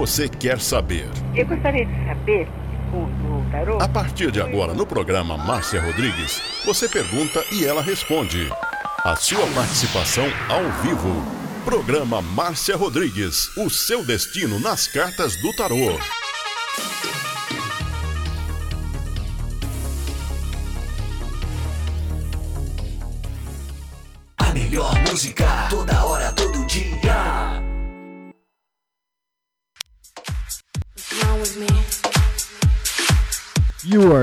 você quer saber? Eu gostaria de saber. A partir de agora, no programa Márcia Rodrigues, você pergunta e ela responde. A sua participação ao vivo. Programa Márcia Rodrigues, o seu destino nas cartas do tarô.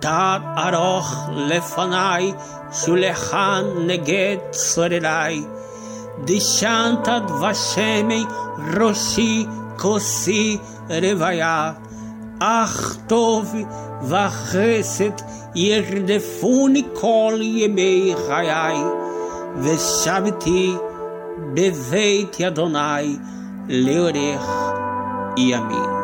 Tad aroch lefanai, shulechan neget sorerai. Dishantad vashemi roshi kosi revaya. Ach tov vachesed yerdefuni kol yemei chayai. Veshaviti בבית אדוני לעורך ימים.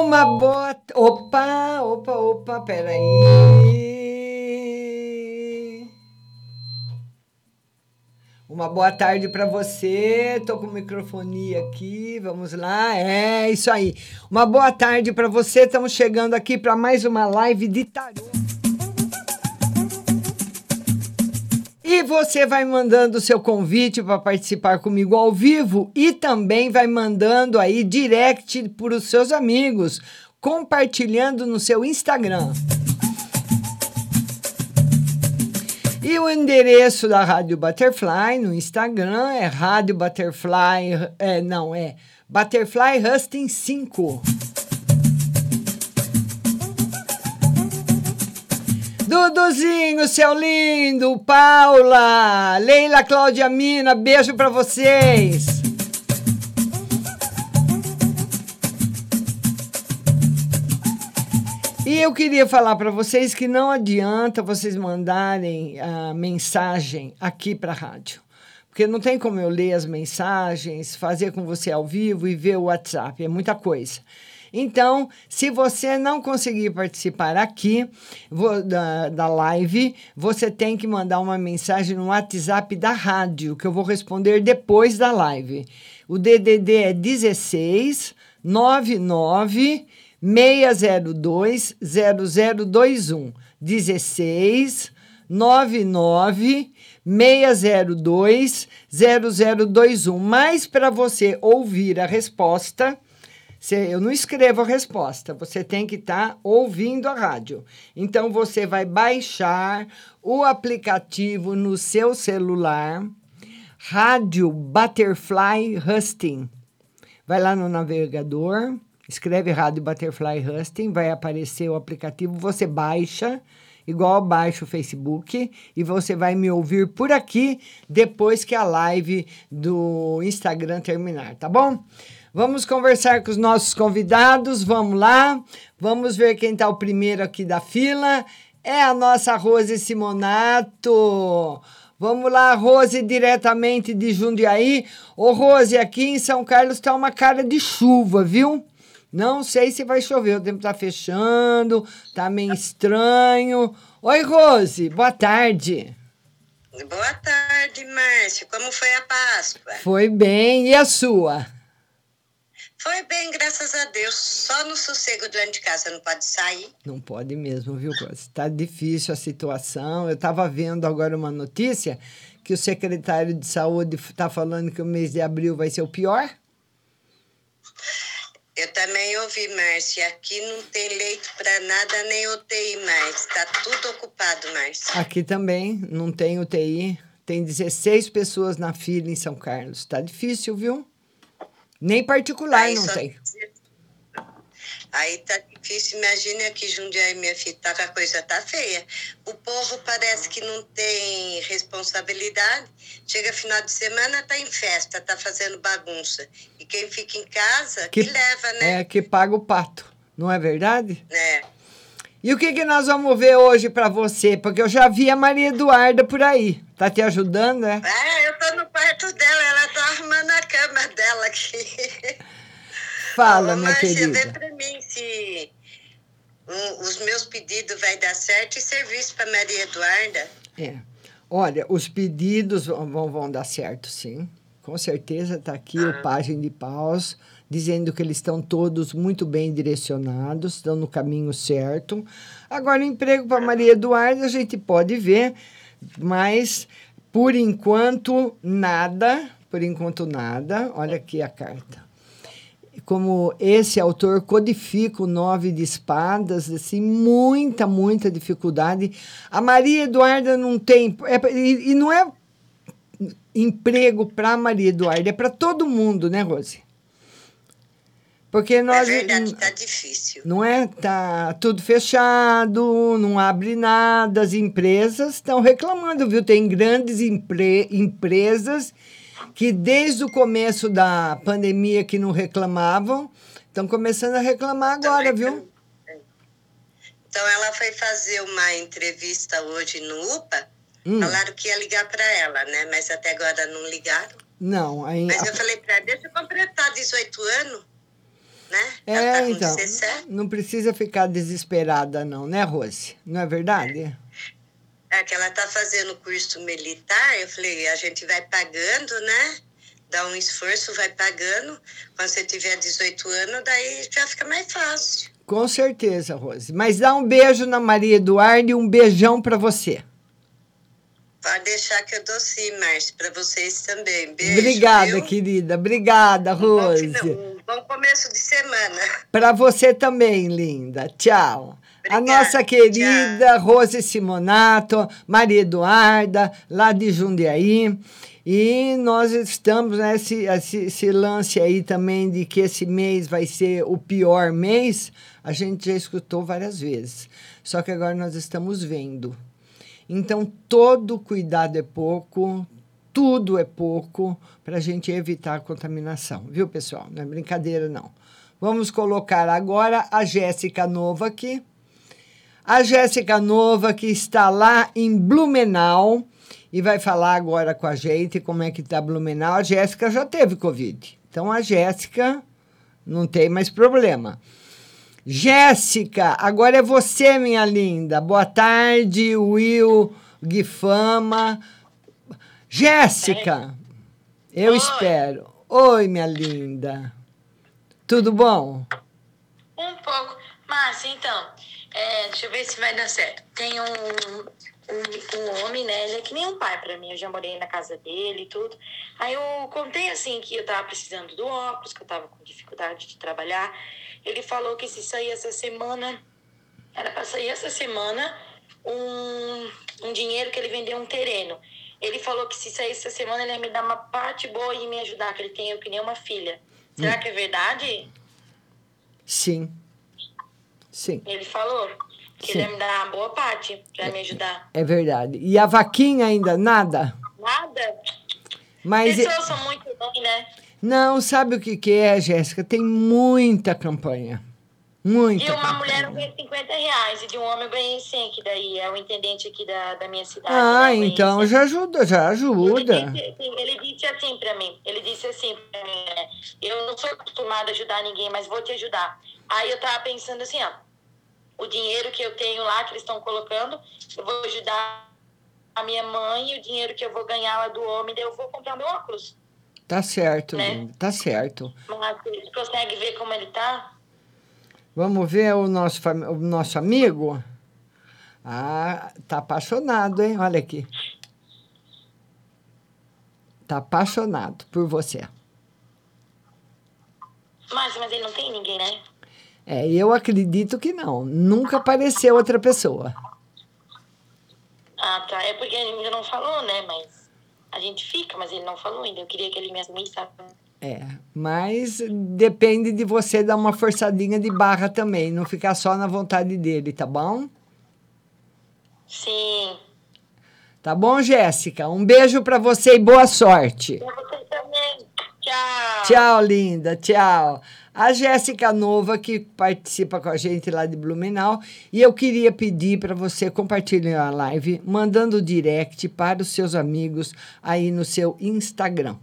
Uma boa. Opa, opa, opa, peraí. Uma boa tarde para você. Tô com o microfone aqui. Vamos lá. É isso aí. Uma boa tarde para você. Estamos chegando aqui para mais uma live de tarô. E você vai mandando o seu convite para participar comigo ao vivo e também vai mandando aí direct para os seus amigos, compartilhando no seu Instagram. E o endereço da Rádio Butterfly no Instagram é Rádio Butterfly, é, não, é Butterfly Husting 5. Duduzinho, seu lindo, Paula, Leila, Cláudia Mina, beijo para vocês. E eu queria falar para vocês que não adianta vocês mandarem a mensagem aqui para a rádio. Porque não tem como eu ler as mensagens, fazer com você ao vivo e ver o WhatsApp, é muita coisa. Então, se você não conseguir participar aqui vou, da, da live, você tem que mandar uma mensagem no WhatsApp da rádio, que eu vou responder depois da live. O DDD é 16 99 602 0021. 16 99 602 0021. Mas para você ouvir a resposta, eu não escrevo a resposta, você tem que estar tá ouvindo a rádio. Então você vai baixar o aplicativo no seu celular, Rádio Butterfly Husting. Vai lá no navegador, escreve Rádio Butterfly Husting, vai aparecer o aplicativo, você baixa igual baixa o Facebook e você vai me ouvir por aqui depois que a live do Instagram terminar, tá bom? Vamos conversar com os nossos convidados. Vamos lá. Vamos ver quem está o primeiro aqui da fila. É a nossa Rose Simonato. Vamos lá, Rose, diretamente de Jundiaí. Ô, Rose, aqui em São Carlos está uma cara de chuva, viu? Não sei se vai chover, o tempo está fechando, tá meio estranho. Oi, Rose, boa tarde. Boa tarde, Márcio. Como foi a Páscoa? Foi bem. E a sua? Foi bem, graças a Deus. Só no sossego dentro de casa não pode sair. Não pode mesmo, viu, Está difícil a situação. Eu estava vendo agora uma notícia que o secretário de saúde está falando que o mês de abril vai ser o pior. Eu também ouvi, Márcia. Aqui não tem leito para nada, nem UTI mais. Está tudo ocupado, Márcia. Aqui também não tem UTI. Tem 16 pessoas na fila em São Carlos. Está difícil, viu? Nem particular aí não tem. Aí tá difícil, imagina que Jundiaí, minha filha, tá, a coisa tá feia. O povo parece que não tem responsabilidade. Chega final de semana, tá em festa, tá fazendo bagunça. E quem fica em casa, que, que leva, né? É, que paga o pato, não é verdade? É. E o que, que nós vamos ver hoje para você? Porque eu já vi a Maria Eduarda por aí. Tá te ajudando, né? É, eu tô no quarto dela, ela tá arrumando a cama dela aqui. Fala, Ô, minha Márcia, querida. vê pra mim se um, os meus pedidos vai dar certo e serviço para Maria Eduarda. É. Olha, os pedidos vão, vão dar certo, sim. Com certeza está aqui o Pagem de Paus, dizendo que eles estão todos muito bem direcionados, estão no caminho certo. Agora, emprego para Maria Eduarda, a gente pode ver, mas por enquanto, nada. Por enquanto, nada. Olha aqui a carta como esse autor codifica o nove de espadas, assim, muita, muita dificuldade. A Maria Eduarda não tem. É, e, e não é emprego para Maria Eduarda, é para todo mundo, né, Rose? Porque nós. É verdade, tá difícil. Não é? Tá tudo fechado, não abre nada. As empresas estão reclamando, viu? Tem grandes empre empresas que desde o começo da pandemia que não reclamavam, estão começando a reclamar agora, viu? Então ela foi fazer uma entrevista hoje no UPA, hum. falaram que ia ligar para ela, né? Mas até agora não ligaram. Não, aí. Mas eu falei para ela, deixa eu completar 18 anos, né? É, tá então. Não precisa ficar desesperada, não, né, Rose? Não é verdade? É. É que ela tá fazendo curso militar, eu falei, a gente vai pagando, né? Dá um esforço, vai pagando. Quando você tiver 18 anos, daí já fica mais fácil. Com certeza, Rose. Mas dá um beijo na Maria Eduardo e um beijão para você. Pode deixar que eu dou sim, Márcia, para vocês também. Beijo. Obrigada, viu? querida. Obrigada, Rose. Um bom, bom começo de semana. Para você também, linda. Tchau. Obrigada, a nossa querida Rose Simonato, Maria Eduarda, lá de Jundiaí. E nós estamos nesse esse, esse lance aí também de que esse mês vai ser o pior mês, a gente já escutou várias vezes. Só que agora nós estamos vendo. Então, todo cuidado é pouco, tudo é pouco para a gente evitar a contaminação, viu, pessoal? Não é brincadeira, não. Vamos colocar agora a Jéssica Nova aqui. A Jéssica Nova, que está lá em Blumenau e vai falar agora com a gente como é que está Blumenau. A Jéssica já teve Covid. Então, a Jéssica não tem mais problema. Jéssica, agora é você, minha linda. Boa tarde, Will, Guifama. Jéssica, eu Oi. espero. Oi, minha linda. Tudo bom? Um pouco. Márcia, então, é, deixa eu ver se vai dar certo. Tem um, um, um homem, né? Ele é que nem um pai pra mim. Eu já morei na casa dele e tudo. Aí eu contei assim que eu tava precisando do óculos, que eu tava com dificuldade de trabalhar. Ele falou que se sair essa semana, era pra sair essa semana um, um dinheiro que ele vendeu um terreno. Ele falou que se sair essa semana ele ia me dar uma parte boa e me ajudar, que ele tem eu que nem uma filha. Será Hum. que é verdade? Sim. Sim, Ele falou que Sim. ele ia me dar uma boa parte pra me ajudar. é verdade. E a vaquinha ainda nada? Nada? Mas Pessoas são muito ruins, né? Não, sabe o que, que é, Jéssica? Tem muita campanha. Muita De uma campanha. mulher eu ganhei 50 reais e de um homem eu ganhei 100, que daí é o intendente aqui da, da minha cidade. Ah, né? Então 100. já ajuda, já ajuda. Ele disse, assim- ele disse assim pra mim, ele disse assim pra mim, né, eu não sou acostumada a ajudar ninguém, mas vou te ajudar. Aí eu tava pensando assim, ó, o dinheiro que eu tenho lá, que eles estão colocando, eu vou ajudar a minha mãe e o dinheiro que eu vou ganhar lá do homem, daí eu vou comprar meu óculos. Tá certo, Né? linda, tá certo. Mas você consegue ver como ele tá? Vamos ver o nosso, o nosso amigo? Ah, tá apaixonado, hein? Olha aqui. Tá apaixonado por você. Mas, mas ele não tem ninguém, né? É, eu acredito que não. Nunca apareceu outra pessoa. Ah, tá. É porque ele ainda não falou, né? Mas a gente fica, mas ele não falou ainda. Eu queria que ele me assumisse, sabe? É, mas depende de você dar uma forçadinha de barra também, não ficar só na vontade dele, tá bom? Sim. Tá bom, Jéssica? Um beijo pra você e boa sorte. Pra você também. Tchau. Tchau, linda. Tchau. A Jéssica Nova, que participa com a gente lá de Blumenau. E eu queria pedir para você compartilhar a live, mandando direct para os seus amigos aí no seu Instagram.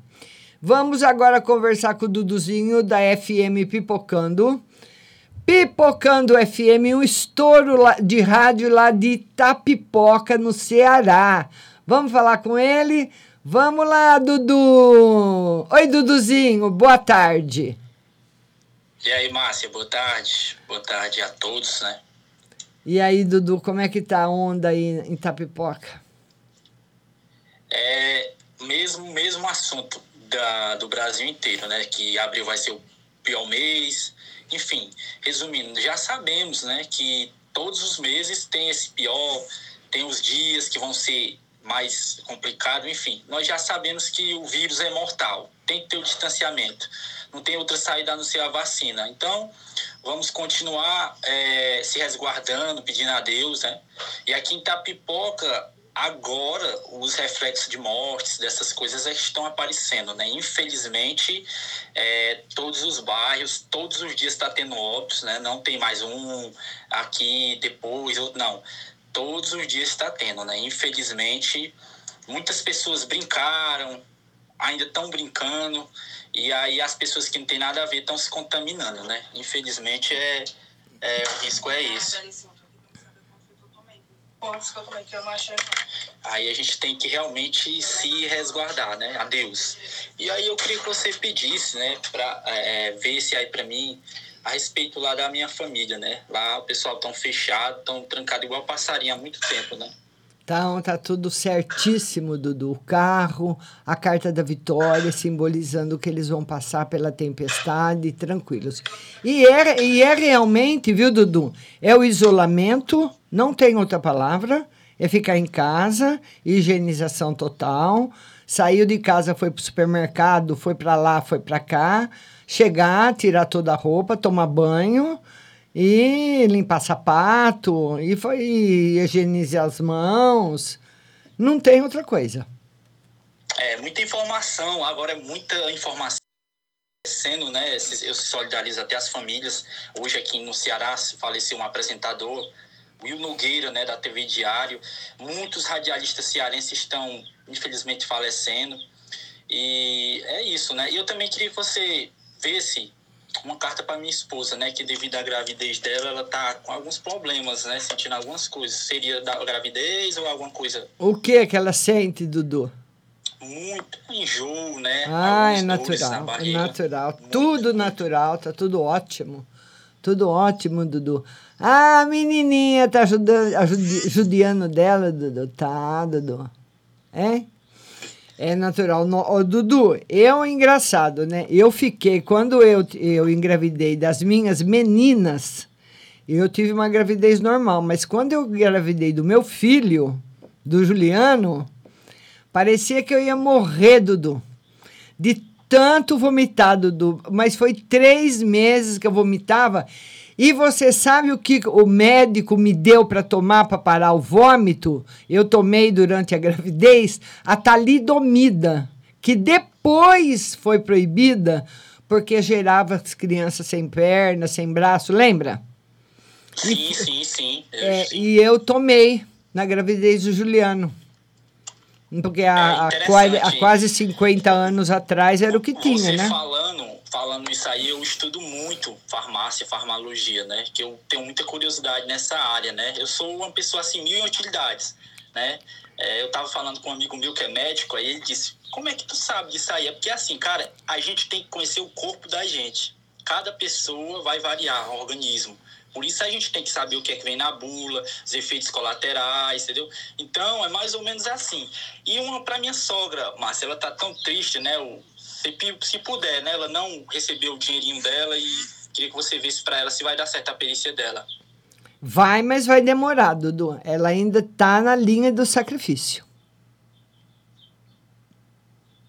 Vamos agora conversar com o Duduzinho da FM Pipocando. Pipocando FM, um estouro de rádio lá de Itapipoca, no Ceará. Vamos falar com ele? Vamos lá, Dudu. Oi, Duduzinho, boa tarde. E aí, Márcia, boa tarde. Boa tarde a todos, né? E aí, Dudu, como é que tá a onda aí em Tapipoca? É mesmo mesmo assunto da, do Brasil inteiro, né? Que abril vai ser o pior mês. Enfim, resumindo, já sabemos, né, que todos os meses tem esse pior, tem os dias que vão ser mais complicado, enfim. Nós já sabemos que o vírus é mortal, tem que ter o distanciamento, não tem outra saída a não ser a vacina. Então, vamos continuar é, se resguardando, pedindo a Deus, né? E aqui em Tapipoca, agora os reflexos de mortes, dessas coisas estão aparecendo, né? Infelizmente, é, todos os bairros, todos os dias está tendo óbitos, né? Não tem mais um aqui, depois, outro, não. Todos os dias está tendo, né? Infelizmente, muitas pessoas brincaram, ainda estão brincando, e aí as pessoas que não tem nada a ver estão se contaminando, né? Infelizmente, é, é, o risco é esse. Aí a gente tem que realmente se resguardar, né? A Deus. E aí eu queria que você pedisse, né, para é, ver se aí para mim a respeito lá da minha família, né? Lá o pessoal tão fechado, tão trancado igual passarinho há muito tempo, né? Então, tá tudo certíssimo, Dudu. O carro, a carta da vitória, simbolizando que eles vão passar pela tempestade tranquilos. E é, e é realmente, viu, Dudu? É o isolamento, não tem outra palavra, é ficar em casa, higienização total. Saiu de casa, foi pro supermercado, foi para lá, foi para cá. Chegar, tirar toda a roupa, tomar banho e limpar sapato, e foi higienizar as mãos. Não tem outra coisa. É, muita informação, agora é muita informação sendo, né? Eu solidarizo até as famílias. Hoje aqui no Ceará faleceu um apresentador, Will Nogueira, né, da TV Diário. Muitos radialistas cearenses estão, infelizmente, falecendo. E é isso, né? E eu também queria que você visse uma carta para minha esposa, né, que devido à gravidez dela, ela tá com alguns problemas, né, sentindo algumas coisas. Seria da gravidez ou alguma coisa? O que é que ela sente, Dudu? Muito enjoo, né? Ah, é natural, é natural. Muito, tudo muito. natural, tá tudo ótimo. Tudo ótimo, Dudu. Ah, a menininha tá ajudando, ajudi, judiando dela, Dudu. Tá, Dudu. É? É natural. No, oh, Dudu, eu engraçado, né? Eu fiquei, quando eu, eu engravidei das minhas meninas, eu tive uma gravidez normal, mas quando eu engravidei do meu filho, do Juliano, parecia que eu ia morrer, Dudu. De tanto vomitar, Dudu. Mas foi três meses que eu vomitava. E você sabe o que o médico me deu para tomar para parar o vômito? Eu tomei durante a gravidez a talidomida, que depois foi proibida porque gerava as crianças sem perna, sem braço, lembra? Sim, e, sim, sim. É, e eu tomei na gravidez do Juliano. Porque há, é quase 50 anos atrás era o que tinha, Você né? falando falando isso aí, eu estudo muito farmácia, farmacologia, né? Que eu tenho muita curiosidade nessa área, né? Eu sou uma pessoa assim, mil utilidades, né? É, eu tava falando com um amigo meu que é médico, aí ele disse: Como é que tu sabe disso aí? É porque assim, cara, a gente tem que conhecer o corpo da gente. Cada pessoa vai variar, o organismo. Por isso a gente tem que saber o que é que vem na bula, os efeitos colaterais, entendeu? Então é mais ou menos assim. E uma para minha sogra, Márcia, ela tá tão triste, né? O, se, se puder, né? Ela não recebeu o dinheirinho dela e queria que você visse para ela se vai dar certo a perícia dela. Vai, mas vai demorar, Dudu. Ela ainda tá na linha do sacrifício.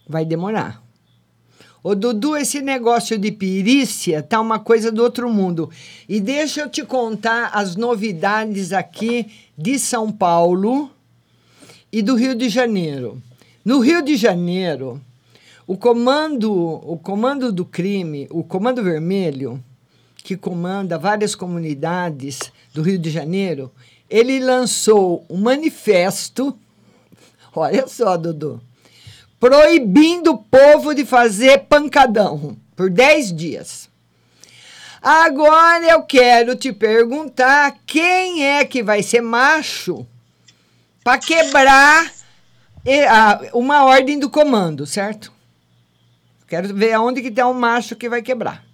Vai demorar. Ô, Dudu, esse negócio de perícia tá uma coisa do outro mundo. E deixa eu te contar as novidades aqui de São Paulo e do Rio de Janeiro. No Rio de Janeiro, o comando, o comando do crime, o Comando Vermelho, que comanda várias comunidades do Rio de Janeiro, ele lançou um manifesto, olha só, Dudu, proibindo o povo de fazer pancadão por 10 dias. Agora eu quero te perguntar quem é que vai ser macho para quebrar e, a, uma ordem do comando, certo? Quero ver aonde que tem um macho que vai quebrar.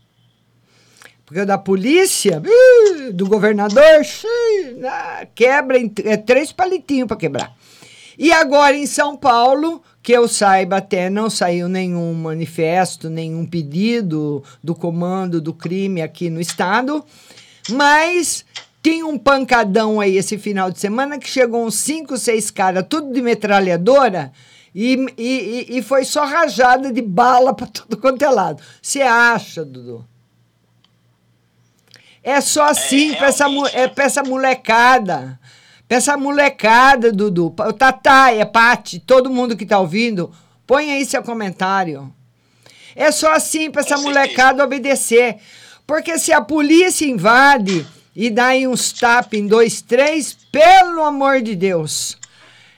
Porque o da polícia, do governador, quebra é três palitinhos para quebrar. E agora em São Paulo, que eu saiba até não saiu nenhum manifesto, nenhum pedido do comando do crime aqui no estado, mas tem um pancadão aí esse final de semana que chegou uns cinco, seis caras, tudo de metralhadora, e, e, e foi só rajada de bala para tudo quanto é lado. Você acha, Dudu? É só assim é, para essa, é pra essa molecada. Pra essa molecada, Dudu. Tatá, é Pati, todo mundo que tá ouvindo, põe aí seu comentário. É só assim para essa molecada obedecer. Porque se a polícia invade e dá aí uns tapas em dois, três, pelo amor de Deus.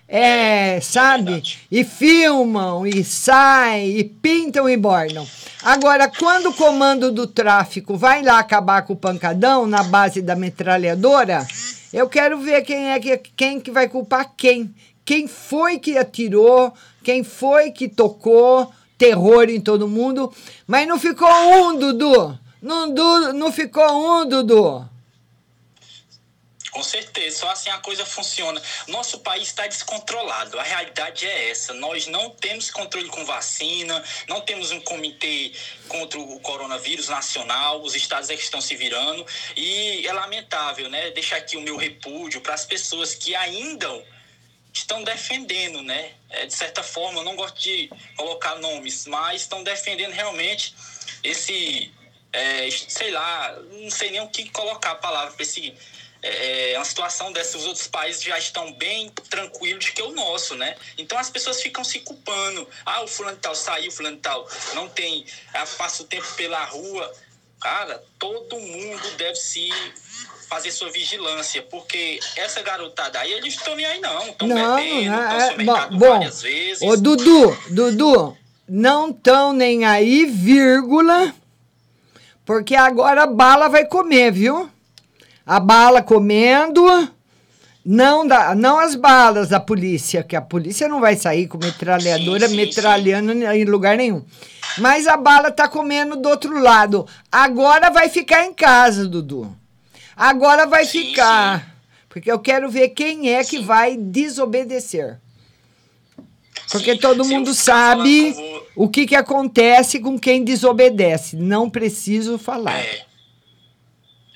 É, sabe? É e filmam, e saem, e pintam e bornam. Agora, quando o comando do tráfico vai lá acabar com o pancadão na base da metralhadora, eu quero ver quem é que, quem que vai culpar quem. Quem foi que atirou, quem foi que tocou terror em todo mundo. Mas não ficou um, Dudu. Não, du, não ficou um, Dudu. Com certeza, só assim a coisa funciona. Nosso país está descontrolado, a realidade é essa. Nós não temos controle com vacina, não temos um comitê contra o coronavírus nacional, os estados é que estão se virando. E é lamentável, né? Deixar aqui o meu repúdio para as pessoas que ainda estão defendendo, né? É, de certa forma, eu não gosto de colocar nomes, mas estão defendendo realmente esse, é, sei lá, não sei nem o que colocar a palavra para esse é, é, uma situação dessa, os outros países já estão bem tranquilos que o nosso, né? Então as pessoas ficam se culpando. Ah, o fulano tal saiu, o fulano tal não tem, ah, passa o tempo pela rua. Cara, todo mundo deve se fazer sua vigilância, porque essa garotada aí, eles estão nem aí não, estão bebendo, estão é, bom, várias vezes. Ô, Dudu, Dudu, não estão nem aí, vírgula, porque agora a bala vai comer, viu? A bala comendo, não, da, não as balas da polícia, que a polícia não vai sair com metralhadora sim, sim, metralhando sim. em lugar nenhum. Mas a bala tá comendo do outro lado. Agora vai ficar em casa, Dudu. Agora vai ficar. Porque eu quero ver quem é que vai desobedecer. Porque todo mundo sabe o que, que acontece com quem desobedece. Não preciso falar. É.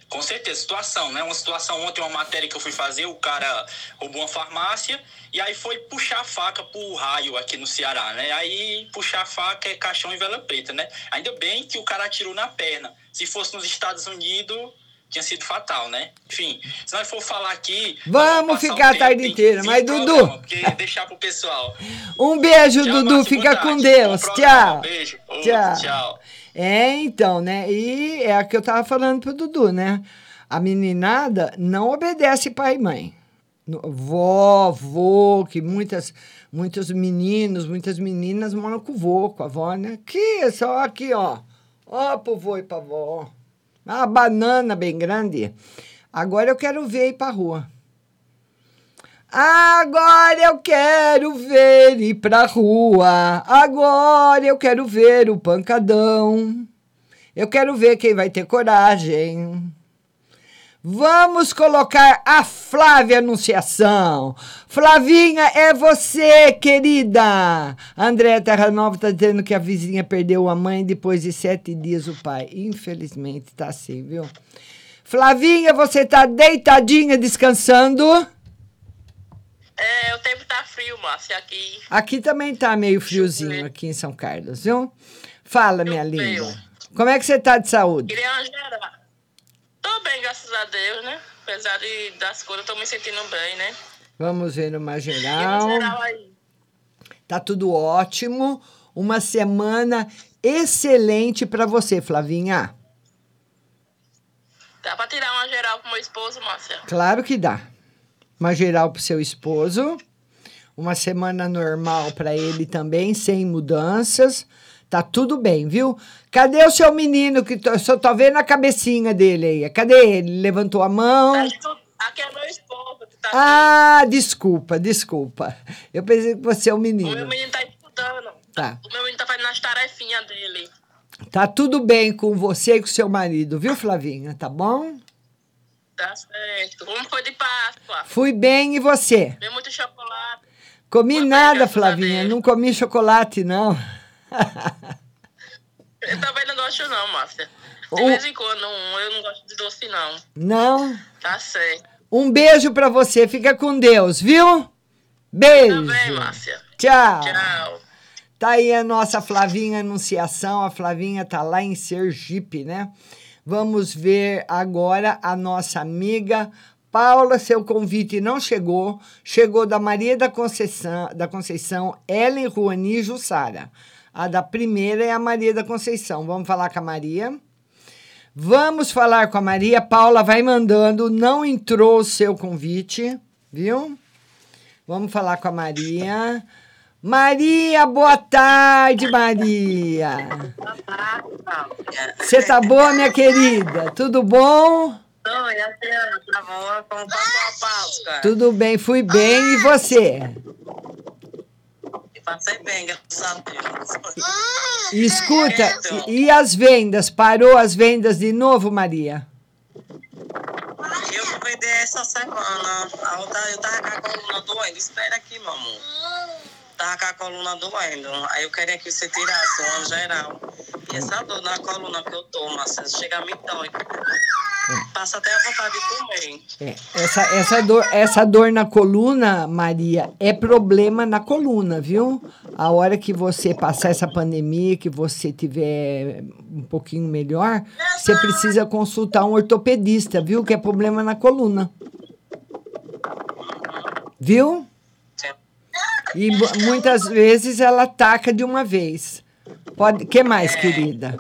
Com certeza, situação, né? Uma situação ontem, uma matéria que eu fui fazer, o cara roubou uma farmácia e aí foi puxar a faca pro raio aqui no Ceará, né? Aí puxar a faca é caixão e vela preta, né? Ainda bem que o cara atirou na perna. Se fosse nos Estados Unidos, tinha sido fatal, né? Enfim, se nós for falar aqui. Vamos ficar a tarde inteira, mas Dudu. Porque deixar pro pessoal. Um beijo, tchau, Dudu. Fica com Deus. Tchau. Um beijo. Tchau. tchau. É, então, né? E é a que eu tava falando pro Dudu, né? A meninada não obedece pai e mãe. Vó, vô, que muitas, muitos meninos, muitas meninas moram com o vô, com a avó, né? Aqui, só aqui, ó. Ó pro vô e pra avó. Uma banana bem grande. Agora eu quero ver ir pra rua. Agora eu quero ver ir pra rua. Agora eu quero ver o pancadão. Eu quero ver quem vai ter coragem. Vamos colocar a Flávia Anunciação. Flavinha, é você, querida. André Terra Nova está dizendo que a vizinha perdeu a mãe depois de sete dias o pai. Infelizmente, tá assim, viu? Flavinha, você tá deitadinha descansando? É, o tempo tá frio, Márcia, aqui. Aqui também tá meio friozinho, aqui em São Carlos, viu? Fala, minha linda. Como é que você tá de saúde? Gerar. Tô bem, graças a Deus, né? Apesar de, das coisas, tô me sentindo bem, né? Vamos ver numa geral. geral aí. Tá tudo ótimo. Uma semana excelente para você, Flavinha. Dá pra tirar uma geral pro meu esposo, Márcia? Claro que dá uma geral para seu esposo, uma semana normal para ele também, sem mudanças. Tá tudo bem, viu? Cadê o seu menino que tô, só tô vendo a cabecinha dele aí? Cadê ele? Levantou a mão? Aqui é meu esposo. tá Ah, desculpa, desculpa. Eu pensei que você é o O meu menino. menino tá estudando. Tá. O meu menino tá fazendo as tarefinhas dele. Tá tudo bem com você e com seu marido, viu, Flavinha? Tá bom? Tá certo. Como foi de Páscoa? Fui bem e você? Deu muito chocolate. Comi nada, Flavinha. Não comi chocolate, não. Eu também não gosto não, Márcia. De vez em quando, não- eu não gosto de doce, não. Não? Tá certo. Um beijo pra você. Fica com Deus, viu? Beijo. Também, Márcia. Tchau. Tchau. Tá aí a nossa Flavinha Anunciação. A Flavinha tá lá em Sergipe, né? Vamos ver agora a nossa amiga Paula. Seu convite não chegou. Chegou da Maria da Conceição, da Conceição Ellen Ruani Jussara. A da primeira é a Maria da Conceição. Vamos falar com a Maria. Vamos falar com a Maria. Paula vai mandando. Não entrou o seu convite, viu? Vamos falar com a Maria. Maria, boa tarde, Maria. Você tá boa, minha querida? Tudo bom? Tá Páscoa? Tudo bem, fui bem. E você? Passei bem, graças a Deus. Escuta, e, e as vendas? Parou as vendas de novo, Maria? Eu fui vender essa semana. Eu tava com a coluna doendo. Espera aqui, amor. Tava com a coluna doendo. Aí eu queria que você tirasse uma geral. E essa dor na coluna que eu tô, Márcia, chega a me dói. Passa até a vontade de comer. É, essa, essa, dor, essa dor na coluna, Maria, é problema na coluna, viu? A hora que você passar essa pandemia, que você tiver um pouquinho melhor, você precisa consultar um ortopedista, viu? Que é problema na coluna. Viu? E mu- muitas vezes ela ataca de uma vez. Pode, que mais, querida?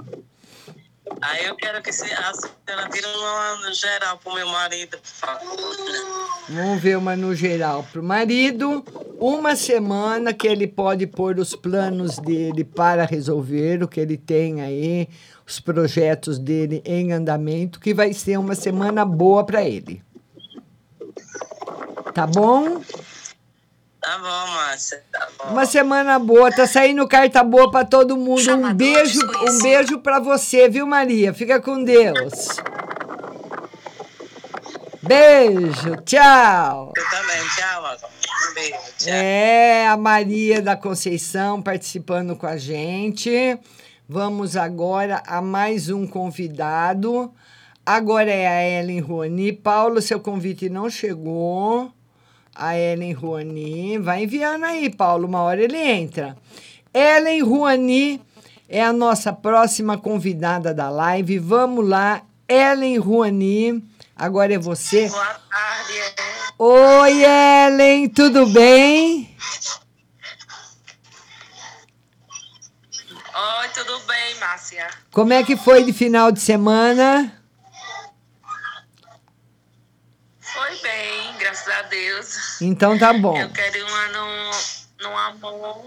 Aí eu quero que se, a senhora tire uma geral pro meu marido, por favor. Vamos ver uma no geral para o marido. Uma semana que ele pode pôr os planos dele para resolver o que ele tem aí, os projetos dele em andamento, que vai ser uma semana boa para ele. Tá bom? Tá bom, Márcia, tá bom. Uma semana boa, tá saindo carta boa para todo mundo. Um beijo, um beijo para você, viu, Maria? Fica com Deus. Beijo, tchau. Eu também, tchau. Um beijo, tchau. É, a Maria da Conceição participando com a gente. Vamos agora a mais um convidado. Agora é a Ellen Roni. Paulo, seu convite não chegou. A Ellen Ruani. Vai enviando aí, Paulo. Uma hora ele entra. Ellen Ruani é a nossa próxima convidada da live. Vamos lá, Ellen Ruani. Agora é você. Boa tarde. Oi, Ellen, tudo bem? Oi, tudo bem, Márcia? Como é que foi de final de semana? Foi bem, graças a Deus. Então tá bom. Eu quero uma no, no amor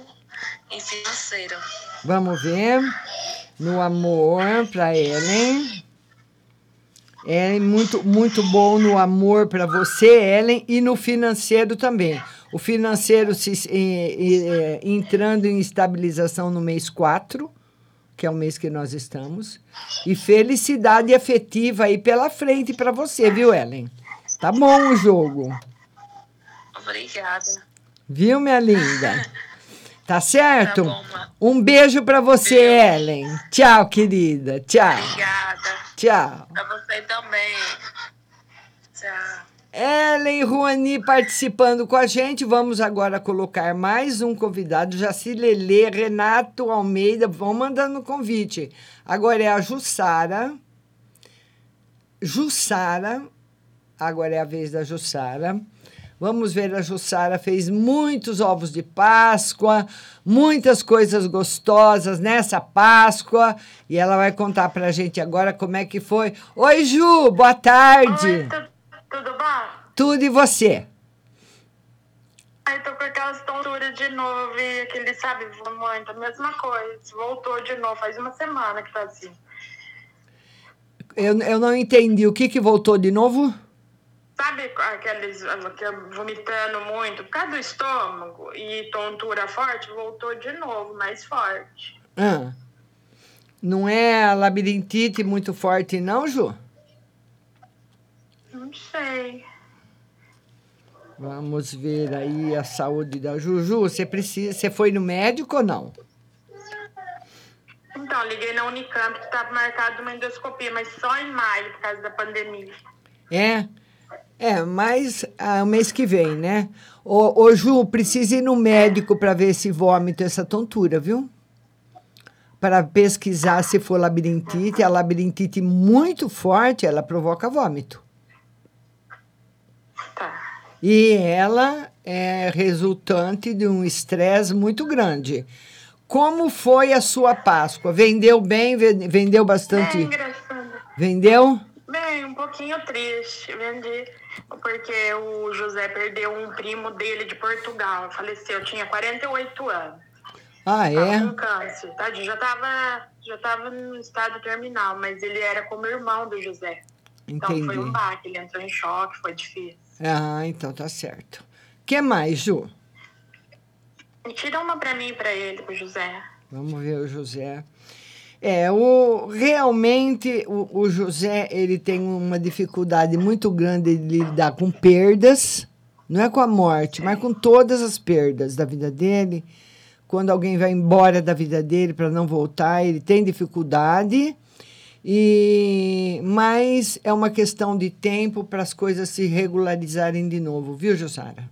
e financeiro. Vamos ver. No amor para Ellen. Ellen, muito, muito bom no amor para você, Ellen, e no financeiro também. O financeiro se, eh, eh, entrando em estabilização no mês 4, que é o mês que nós estamos. E felicidade afetiva aí pela frente para você, viu, Ellen? Tá bom o jogo. Obrigada. Viu, minha linda? Tá certo? Tá bom, um beijo pra você, Ellen. Tchau, querida. Tchau. Obrigada. Tchau. Pra você também. Tchau. Ellen Ruani participando com a gente. Vamos agora colocar mais um convidado. Jaci Lelê, Renato Almeida. Vão mandando convite. Agora é a Jussara. Jussara. Agora é a vez da Jussara. Vamos ver, a Jussara fez muitos ovos de Páscoa, muitas coisas gostosas nessa Páscoa. E ela vai contar pra gente agora como é que foi. Oi, Ju, boa tarde. Tudo bom? Tudo e você? Ai, tô com aquelas tonturas de novo e aquele, sabe, muito, a mesma coisa. Voltou de novo, faz uma semana que tá assim. Eu, eu não entendi. O que, que voltou de novo? Sabe aqueles que vomitando muito, por causa do estômago e tontura forte, voltou de novo, mais forte. Ah. Não é a labirintite muito forte, não, Ju? Não sei. Vamos ver aí a saúde da Juju. Você precisa, você foi no médico ou não? Então, liguei na Unicamp que estava marcado uma endoscopia, mas só em maio, por causa da pandemia. É? É, mas ah, o mês que vem, né? Ô, ô Ju, precisa ir no médico para ver esse vômito, essa tontura, viu? Para pesquisar se for labirintite. A labirintite muito forte, ela provoca vômito. E ela é resultante de um estresse muito grande. Como foi a sua Páscoa? Vendeu bem? Vendeu bastante? É engraçado. Vendeu? Bem, um pouquinho triste. Vendi porque o José perdeu um primo dele de Portugal. Faleceu, tinha 48 anos. Ah, é? Tava com câncer, tadinho. Já tava, já tava no estado terminal, mas ele era como irmão do José. Então foi um Entendi. baque, ele entrou em choque, foi difícil. Ah, então tá certo. O que mais, Ju? Tira uma pra mim e pra ele, pro José. Vamos ver o José. É, o, realmente o, o José ele tem uma dificuldade muito grande de lidar com perdas, não é com a morte, mas com todas as perdas da vida dele. Quando alguém vai embora da vida dele para não voltar, ele tem dificuldade. E mas é uma questão de tempo para as coisas se regularizarem de novo, viu, Jussara?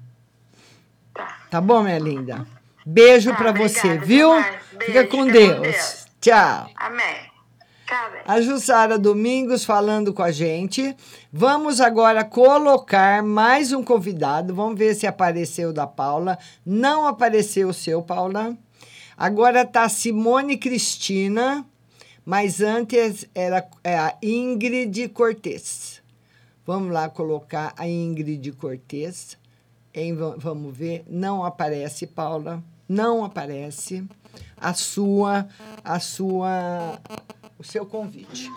Tá bom, minha linda? Beijo para você, viu? Fica com Deus. Tchau. Amém. Tchau, velho. A Jussara Domingos falando com a gente. Vamos agora colocar mais um convidado. Vamos ver se apareceu o da Paula. Não apareceu o seu, Paula. Agora tá Simone Cristina, mas antes era é a Ingrid Cortez. Vamos lá colocar a Ingrid Cortez. Vamos ver. Não aparece, Paula. Não aparece a sua, a sua, o seu convite.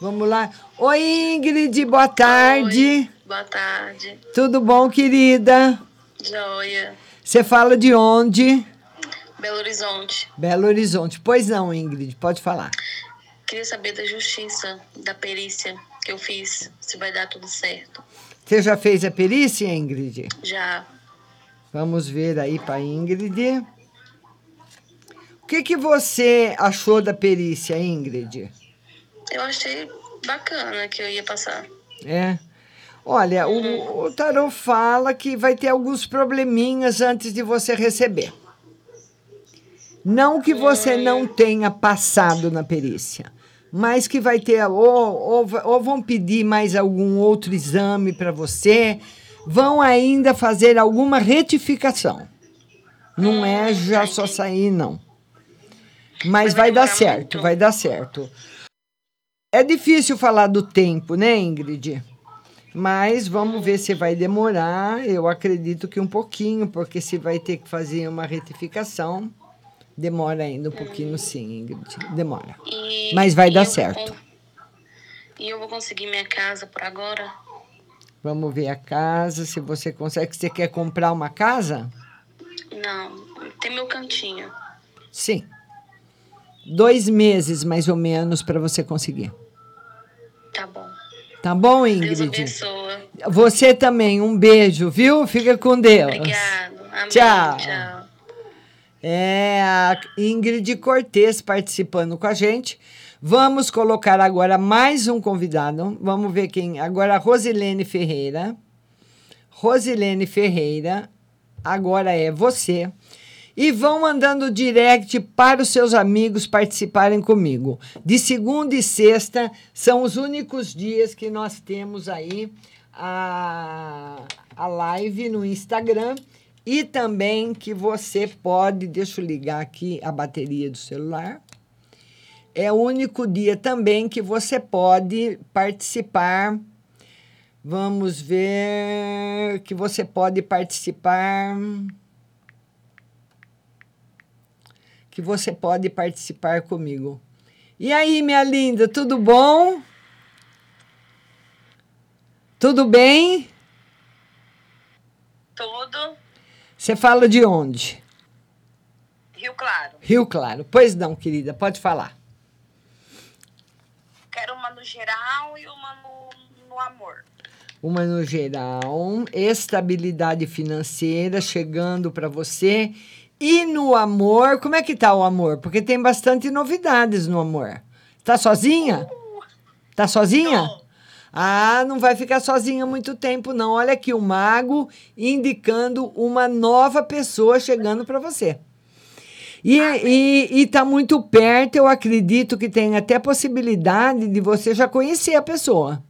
Vamos lá. Oi, Ingrid, boa tarde. Boa tarde. Tudo bom, querida? Joia. Você fala de onde? Belo Horizonte. Belo Horizonte. Pois não, Ingrid, pode falar. Queria saber da justiça, da perícia que eu fiz, se vai dar tudo certo. Você já fez a perícia, Ingrid? Já. Vamos ver aí para Ingrid. O que, que você achou da perícia, Ingrid? Eu achei bacana que eu ia passar. É. Olha, o, o tarô fala que vai ter alguns probleminhas antes de você receber. Não que você não tenha passado na perícia, mas que vai ter, ou, ou, ou vão pedir mais algum outro exame para você, vão ainda fazer alguma retificação. Não é já só sair, não. Mas vai dar certo, vai dar certo. É difícil falar do tempo, né, Ingrid? Mas vamos ver se vai demorar. Eu acredito que um pouquinho, porque se vai ter que fazer uma retificação, demora ainda um pouquinho, sim, Ingrid. Demora. E- Mas vai dar eu certo. E eu vou conseguir minha casa por agora? Vamos ver a casa, se você consegue. Você quer comprar uma casa? Não. Tem meu cantinho. Sim. Dois meses, mais ou menos, para você conseguir. Tá bom. Tá bom, Ingrid? Você também. Um beijo, viu? Fica com Deus. Obrigado. Amém. Tchau. Tchau. É a Ingrid Cortez participando com a gente. Vamos colocar agora mais um convidado. Vamos ver quem. Agora a Rosilene Ferreira. Rosilene Ferreira, agora é você. E vão mandando direct para os seus amigos participarem comigo. De segunda e sexta são os únicos dias que nós temos aí a, a live no Instagram. E também que você pode, deixa eu ligar aqui a bateria do celular. É o único dia também que você pode participar. Vamos ver que você pode participar. que você pode participar comigo. E aí, minha linda, tudo bom? Tudo bem? Tudo. Você fala de onde? Rio Claro. Rio Claro. Pois não, querida, pode falar. Quero uma no geral e uma no, no amor. Uma no geral, estabilidade financeira chegando para você e no amor, como é que tá o amor? Porque tem bastante novidades no amor. Tá sozinha? Tá sozinha? Ah, não vai ficar sozinha muito tempo, não. Olha aqui o mago indicando uma nova pessoa chegando para você. E, e, e tá muito perto, eu acredito que tem até possibilidade de você já conhecer a pessoa.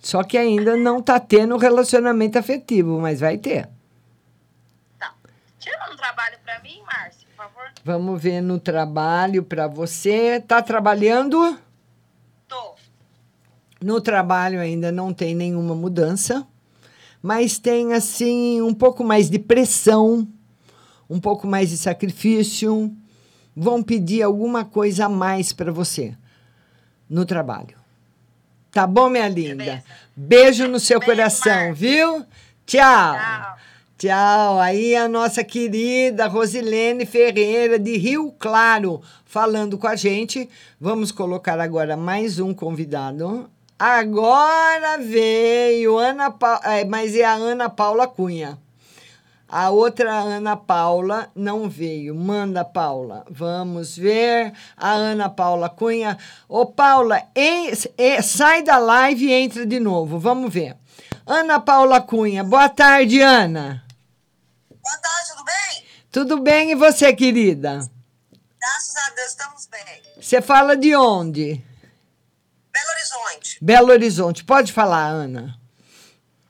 Só que ainda não tá tendo relacionamento afetivo, mas vai ter. Tira um trabalho pra mim, Márcia, por favor. Vamos ver no trabalho para você. Tá trabalhando? Tô. No trabalho ainda não tem nenhuma mudança, mas tem assim um pouco mais de pressão, um pouco mais de sacrifício. Vão pedir alguma coisa a mais para você no trabalho. Tá bom, minha linda? Beijo no seu coração, viu? Tchau. Tchau. Aí a nossa querida Rosilene Ferreira, de Rio Claro, falando com a gente. Vamos colocar agora mais um convidado. Agora veio Ana pa... é, mas é a Ana Paula Cunha. A outra Ana Paula não veio. Manda, Paula. Vamos ver. A Ana Paula Cunha. Ô, Paula, em, sai da live e entra de novo. Vamos ver. Ana Paula Cunha. Boa tarde, Ana. Boa tarde, tudo bem? Tudo bem e você, querida? Graças a Deus, estamos bem. Você fala de onde? Belo Horizonte. Belo Horizonte. Pode falar, Ana.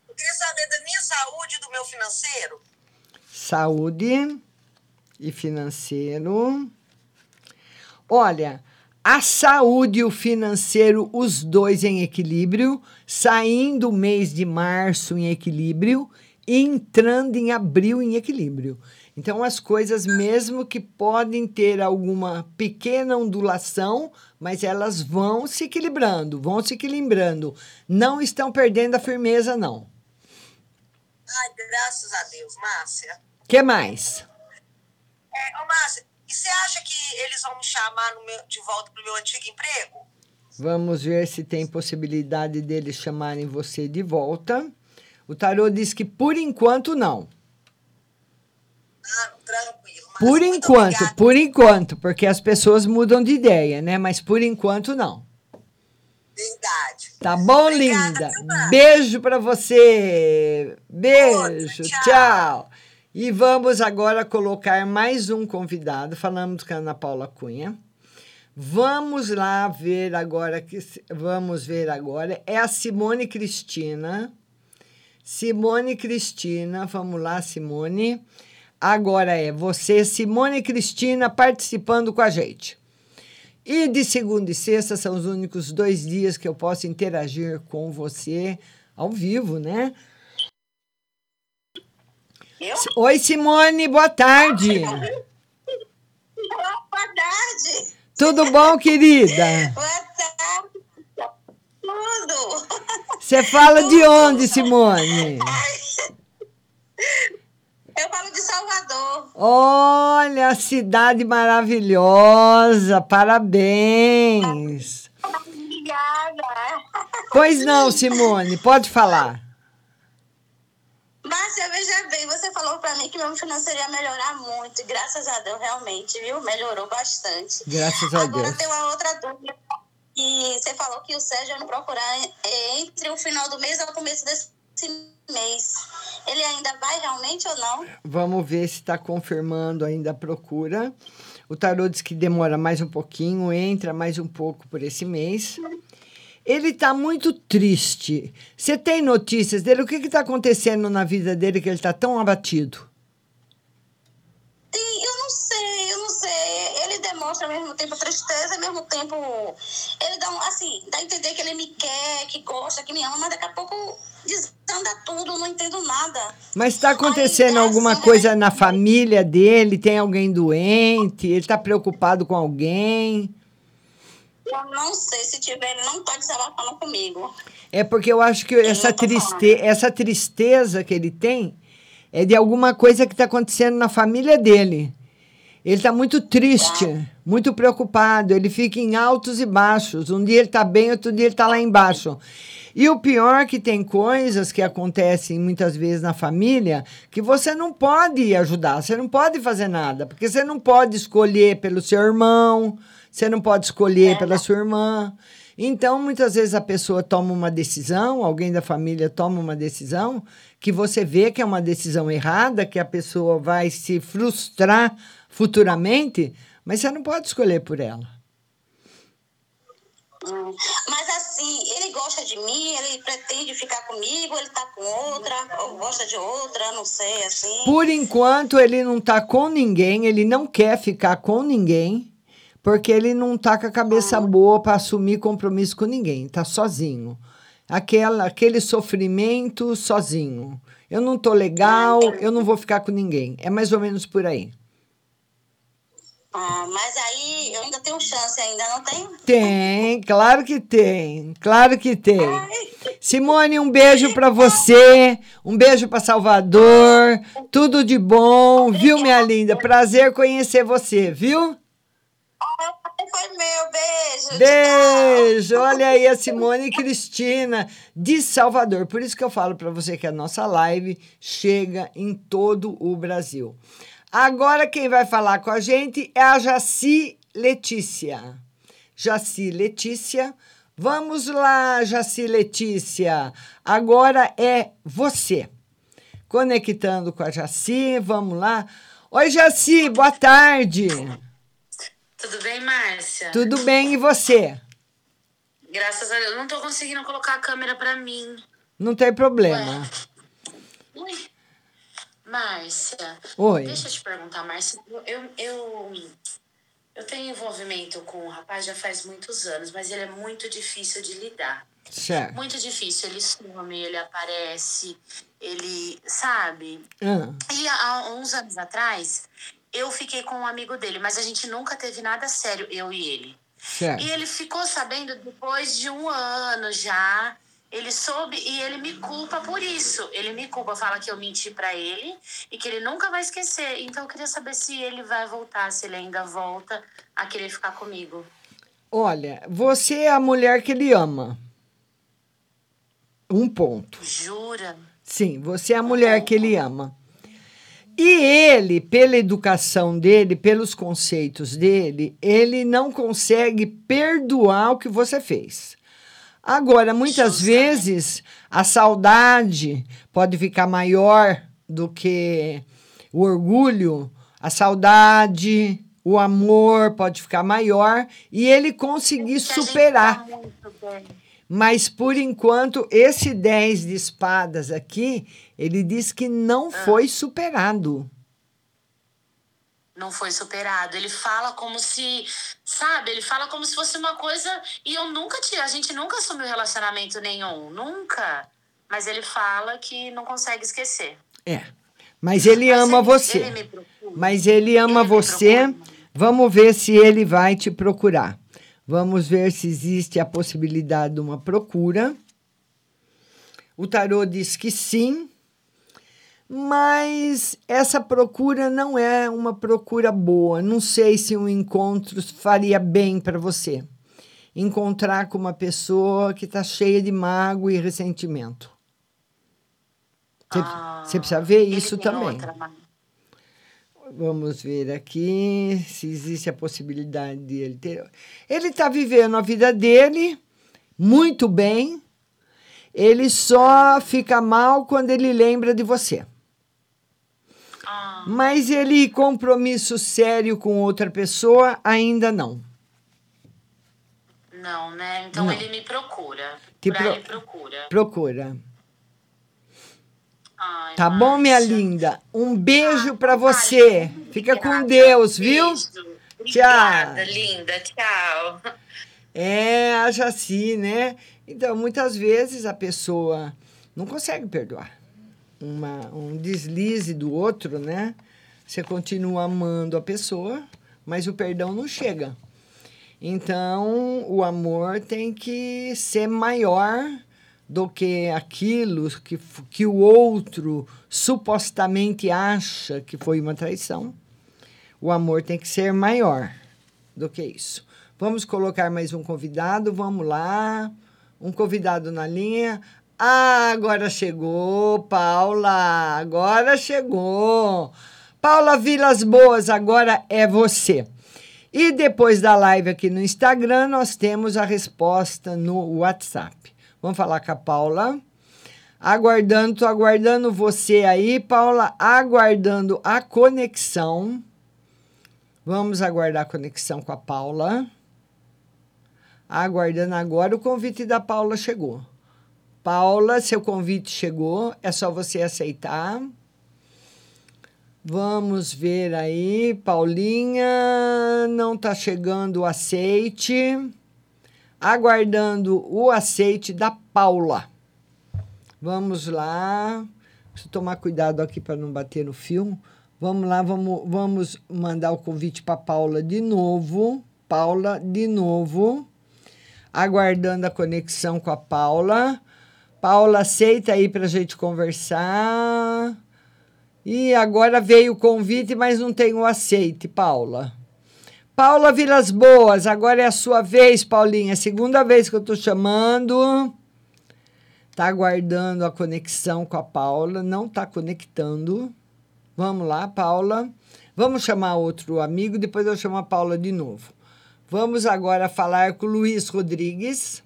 Eu queria saber da minha saúde e do meu financeiro. Saúde e financeiro. Olha, a saúde e o financeiro, os dois em equilíbrio, saindo o mês de março em equilíbrio entrando em abril em equilíbrio. Então, as coisas, mesmo que podem ter alguma pequena ondulação, mas elas vão se equilibrando, vão se equilibrando. Não estão perdendo a firmeza, não. Ai, graças a Deus, Márcia. que mais? É, ô, Márcia, e você acha que eles vão me chamar meu- de volta para o meu antigo emprego? Vamos ver se tem possibilidade deles chamarem você de volta. O tarô diz que por enquanto não. Ah, tranquilo. Por enquanto, por enquanto, porque as pessoas mudam de ideia, né? Mas por enquanto não. Verdade. Tá bom, linda? Beijo pra você. Beijo. tchau. E vamos agora colocar mais um convidado. Falamos com a Ana Paula Cunha. Vamos lá ver agora que vamos ver agora é a Simone Cristina. Simone Cristina, vamos lá, Simone. Agora é você, Simone Cristina, participando com a gente. E de segunda e sexta são os únicos dois dias que eu posso interagir com você ao vivo, né? Oi, Simone, boa tarde. Boa tarde. Tudo bom, querida? Boa tarde. Tudo. Você fala de onde, Simone? Eu falo de Salvador. Olha, a cidade maravilhosa, parabéns. Obrigada. Pois não, Simone, pode falar. Márcia, veja bem, você falou pra mim que meu financeiro ia melhorar muito. Graças a Deus, realmente, viu? Melhorou bastante. Graças a Agora Deus. tem uma outra dúvida. E você falou que o Sérgio ia me procurar eh, entre o final do mês e o começo desse mês. Ele ainda vai realmente ou não? Vamos ver se está confirmando ainda a procura. O tarô diz que demora mais um pouquinho, entra mais um pouco por esse mês. Ele está muito triste. Você tem notícias dele? O que está acontecendo na vida dele que ele está tão abatido? Sim, eu não sei, eu não sei. Ele demonstra ao mesmo tempo tristeza, ao mesmo tempo. Ele dá um, assim, dá a entender que ele me quer, que gosta, que me ama, mas daqui a pouco desanda tudo, não entendo nada. Mas está acontecendo alguma coisa na família dele? Tem alguém doente? Ele está preocupado com alguém? Eu não sei se tiver, ele não tá desabafando comigo. É porque eu acho que essa, triste, essa tristeza que ele tem é de alguma coisa que está acontecendo na família dele. Ele está muito triste, muito preocupado. Ele fica em altos e baixos. Um dia ele está bem, outro dia ele está lá embaixo. E o pior é que tem coisas que acontecem muitas vezes na família que você não pode ajudar, você não pode fazer nada, porque você não pode escolher pelo seu irmão, você não pode escolher pela sua irmã. Então, muitas vezes a pessoa toma uma decisão, alguém da família toma uma decisão que você vê que é uma decisão errada, que a pessoa vai se frustrar futuramente, mas você não pode escolher por ela. Hum. Mas assim, ele gosta de mim, ele pretende ficar comigo, ele tá com outra, ou gosta de outra, não sei, assim. Por enquanto, ele não tá com ninguém, ele não quer ficar com ninguém, porque ele não tá com a cabeça boa para assumir compromisso com ninguém, tá sozinho. Aquela, aquele sofrimento sozinho. Eu não tô legal, eu não vou ficar com ninguém. É mais ou menos por aí. Ah, mas aí eu ainda tenho chance, ainda não tem? Tem, claro que tem, claro que tem. Simone, um beijo para você, um beijo para Salvador, tudo de bom, viu, minha linda? Prazer conhecer você, viu? Foi meu, beijo. Beijo! Olha aí a Simone Cristina de Salvador. Por isso que eu falo para você que a nossa live chega em todo o Brasil. Agora quem vai falar com a gente é a Jaci Letícia. Jaci Letícia. Vamos lá, Jaci Letícia. Agora é você. Conectando com a Jaci, vamos lá. Oi, Jaci, boa tarde. Tudo bem, Márcia? Tudo bem e você? Graças a Deus. Não tô conseguindo colocar a câmera pra mim. Não tem problema. Ui. Márcia. Oi. Deixa eu te perguntar, Márcia. Eu, eu, eu tenho envolvimento com o rapaz já faz muitos anos, mas ele é muito difícil de lidar. Certo. Muito difícil. Ele some, ele aparece, ele. Sabe? E há uns anos atrás, eu fiquei com um amigo dele, mas a gente nunca teve nada sério, eu e ele. Certo. E ele ficou sabendo depois de um ano já. Ele soube e ele me culpa por isso. Ele me culpa, fala que eu menti pra ele e que ele nunca vai esquecer. Então eu queria saber se ele vai voltar, se ele ainda volta a querer ficar comigo. Olha, você é a mulher que ele ama. Um ponto. Jura? Sim, você é a mulher que ele ama. E ele, pela educação dele, pelos conceitos dele, ele não consegue perdoar o que você fez. Agora, muitas vezes, a saudade pode ficar maior do que o orgulho, a saudade, o amor pode ficar maior e ele conseguir superar. Mas, por enquanto, esse 10 de espadas aqui, ele diz que não foi superado. Não foi superado. Ele fala como se, sabe? Ele fala como se fosse uma coisa. E eu nunca tive. A gente nunca assumiu relacionamento nenhum. Nunca. Mas ele fala que não consegue esquecer. É. Mas ele ama você. Ele me procura. Mas ele ama você. Vamos ver se ele vai te procurar. Vamos ver se existe a possibilidade de uma procura. O tarô diz que sim, mas essa procura não é uma procura boa. Não sei se um encontro faria bem para você. Encontrar com uma pessoa que está cheia de mágoa e ressentimento. Você, você precisa ver isso também. Outra, mas- Vamos ver aqui se existe a possibilidade de ele ter. Ele está vivendo a vida dele muito bem. Ele só fica mal quando ele lembra de você. Mas ele compromisso sério com outra pessoa ainda não. Não, né? Então Não. ele me procura. Te pro- procura. Procura. Ai, Tá bom, minha linda? Um beijo para você. Fica com Deus, viu? Obrigada, linda. Tchau. É, a Jaci, né? Então, muitas vezes a pessoa não consegue perdoar. Uma, um deslize do outro, né? Você continua amando a pessoa, mas o perdão não chega. Então, o amor tem que ser maior do que aquilo que, que o outro supostamente acha que foi uma traição. O amor tem que ser maior do que isso. Vamos colocar mais um convidado, vamos lá. Um convidado na linha. Ah, agora chegou, Paula. Agora chegou. Paula Vilas Boas, agora é você. E depois da live aqui no Instagram, nós temos a resposta no WhatsApp. Vamos falar com a Paula. Aguardando, tô aguardando você aí, Paula, aguardando a conexão. Vamos aguardar a conexão com a Paula. Aguardando agora, o convite da Paula chegou. Paula, seu convite chegou, é só você aceitar. Vamos ver aí, Paulinha, não está chegando o aceite. Aguardando o aceite da Paula. Vamos lá. Preciso tomar cuidado aqui para não bater no fio. Vamos lá, vamos, vamos mandar o convite para Paula de novo. Paula, de novo aguardando a conexão com a Paula. Paula, aceita aí para a gente conversar. E agora veio o convite, mas não tem o aceite, Paula. Paula Vilas Boas, agora é a sua vez, Paulinha. Segunda vez que eu estou chamando. Está aguardando a conexão com a Paula, não está conectando. Vamos lá, Paula. Vamos chamar outro amigo, depois eu chamo a Paula de novo. Vamos agora falar com o Luiz Rodrigues.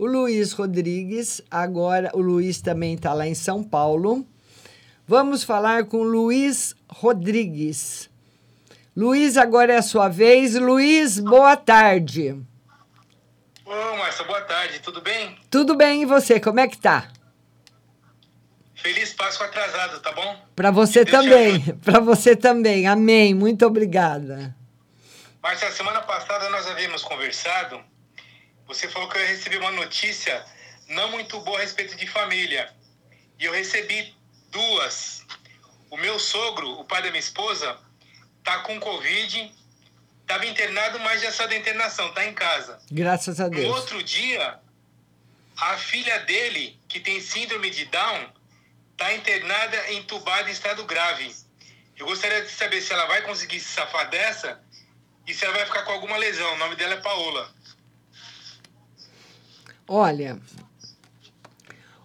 O Luiz Rodrigues, agora o Luiz também está lá em São Paulo. Vamos falar com o Luiz Rodrigues. Luiz, agora é a sua vez. Luiz, boa tarde. Ô, Márcia, boa tarde, tudo bem? Tudo bem, e você? Como é que tá? Feliz Páscoa atrasado, tá bom? Para você também, para você também. Amém. Muito obrigada. Marcia, semana passada nós havíamos conversado. Você falou que eu recebi uma notícia não muito boa a respeito de família. E eu recebi duas. O meu sogro, o pai da minha esposa, tá com Covid, estava internado, mas já saiu da internação, tá em casa. Graças a Deus. No outro dia, a filha dele, que tem síndrome de Down, tá internada, entubada em estado grave. Eu gostaria de saber se ela vai conseguir se safar dessa e se ela vai ficar com alguma lesão. O nome dela é Paola. Olha,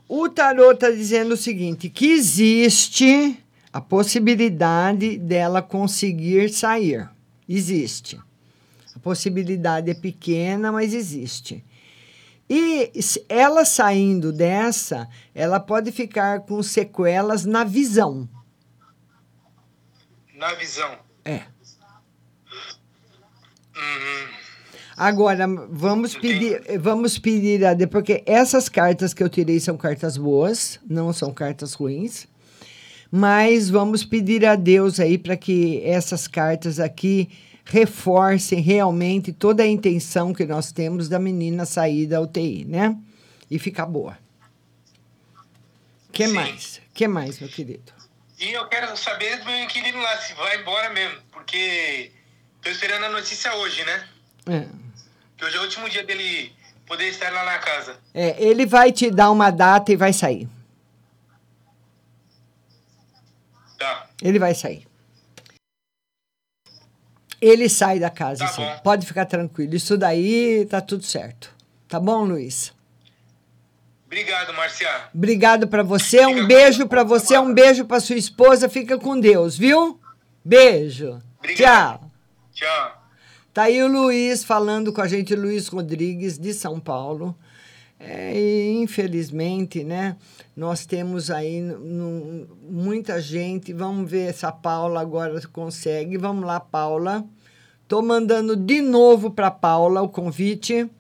o tarô está dizendo o seguinte: que existe a possibilidade dela conseguir sair. Existe. A possibilidade é pequena, mas existe. E ela saindo dessa, ela pode ficar com sequelas na visão. Na visão. É. Uhum. Agora, vamos pedir, vamos pedir a porque essas cartas que eu tirei são cartas boas, não são cartas ruins. Mas vamos pedir a Deus aí para que essas cartas aqui reforcem realmente toda a intenção que nós temos da menina sair da UTI, né? E ficar boa. que mais? que mais, meu querido? E eu quero saber do meu inquilino lá, se vai embora mesmo, porque Tô esperando a notícia hoje, né? É. Que hoje é o último dia dele poder estar lá na casa. É, ele vai te dar uma data e vai sair. Tá. Ele vai sair. Ele sai da casa, tá sim. Pode ficar tranquilo. Isso daí tá tudo certo. Tá bom, Luiz? Obrigado, Marcia. Obrigado para você. Um beijo para você, um beijo para sua esposa. Fica com Deus, viu? Beijo. Obrigado. Tchau. Tchau. Tá aí o Luiz falando com a gente, Luiz Rodrigues, de São Paulo. É, e, infelizmente, né, nós temos aí muita gente. Vamos ver se a Paula agora consegue. Vamos lá, Paula. Tô mandando de novo para Paula o convite.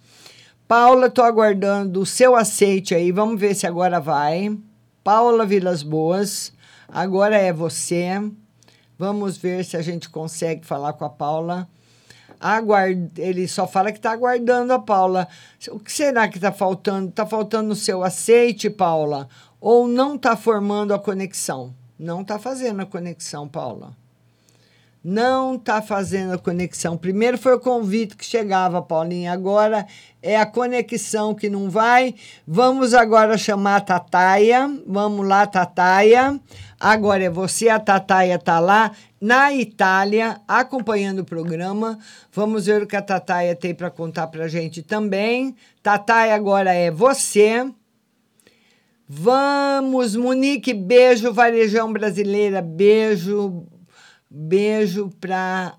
Paula, tô aguardando o seu aceite aí. Vamos ver se agora vai. Paula Vilas Boas, agora é você. Vamos ver se a gente consegue falar com a Paula. Aguard... Ele só fala que está aguardando a Paula. O que será que está faltando? Está faltando o seu aceite, Paula? Ou não está formando a conexão? Não está fazendo a conexão, Paula. Não tá fazendo a conexão. Primeiro foi o convite que chegava, Paulinha. Agora é a conexão que não vai. Vamos agora chamar a Tataia. Vamos lá, Tataia. Agora é você, a Tataia tá lá na Itália, acompanhando o programa. Vamos ver o que a Tataia tem para contar pra gente também. Tataia, agora é você. Vamos, Monique, beijo, Varejão Brasileira, beijo, beijo para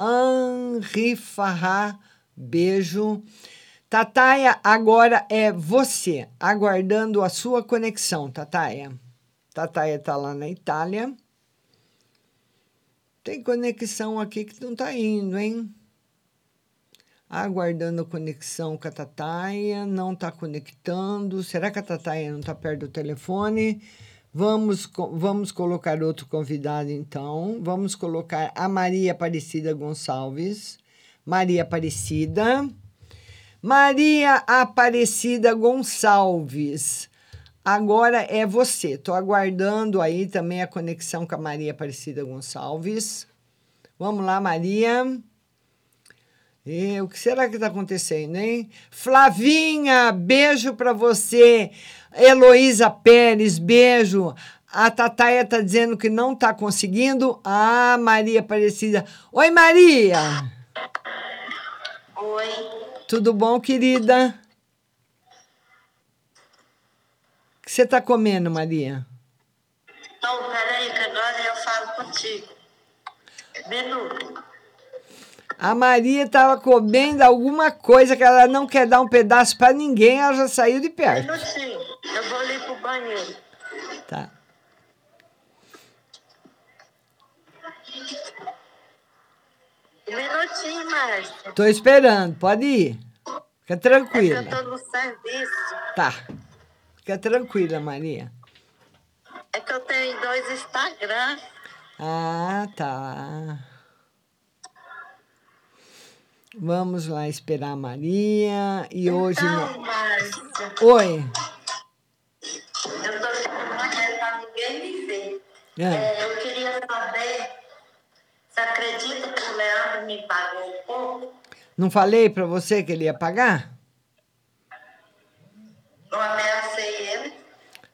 Henri Farrá, beijo. Tataia, agora é você, aguardando a sua conexão, Tataia. Tataia tá lá na Itália. Tem conexão aqui que não tá indo, hein? aguardando conexão com a Tataia, não está conectando. Será que a Tataia não está perto do telefone? Vamos, vamos colocar outro convidado, então. Vamos colocar a Maria Aparecida Gonçalves. Maria Aparecida. Maria Aparecida Gonçalves. Agora é você. Estou aguardando aí também a conexão com a Maria Aparecida Gonçalves. Vamos lá, Maria. E, o que será que está acontecendo, hein? Flavinha, beijo para você. Heloísa Pérez, beijo. A Tataia está dizendo que não está conseguindo. Ah, Maria Aparecida. Oi, Maria. Oi. Tudo bom, querida? O que você está comendo, Maria? Não, peraí, que agora eu falo contigo. Minuto. A Maria estava comendo alguma coisa que ela não quer dar um pedaço para ninguém, ela já saiu de perto. Minutinho, eu vou ali pro banheiro. Tá. Um minutinho, Márcia. Tô esperando, pode ir. Fica tranquila. É eu tô no serviço. Tá. Fica tranquila, Maria. É que eu tenho dois Instagram. Ah, tá. Vamos lá esperar a Maria. E então, hoje. Márcia, Oi. eu tô ficando uma pra ninguém me ver. É. É, eu queria saber. Você acredita que o Leandro me pagou um pouco? Não falei para você que ele ia pagar? Eu ameacei ele.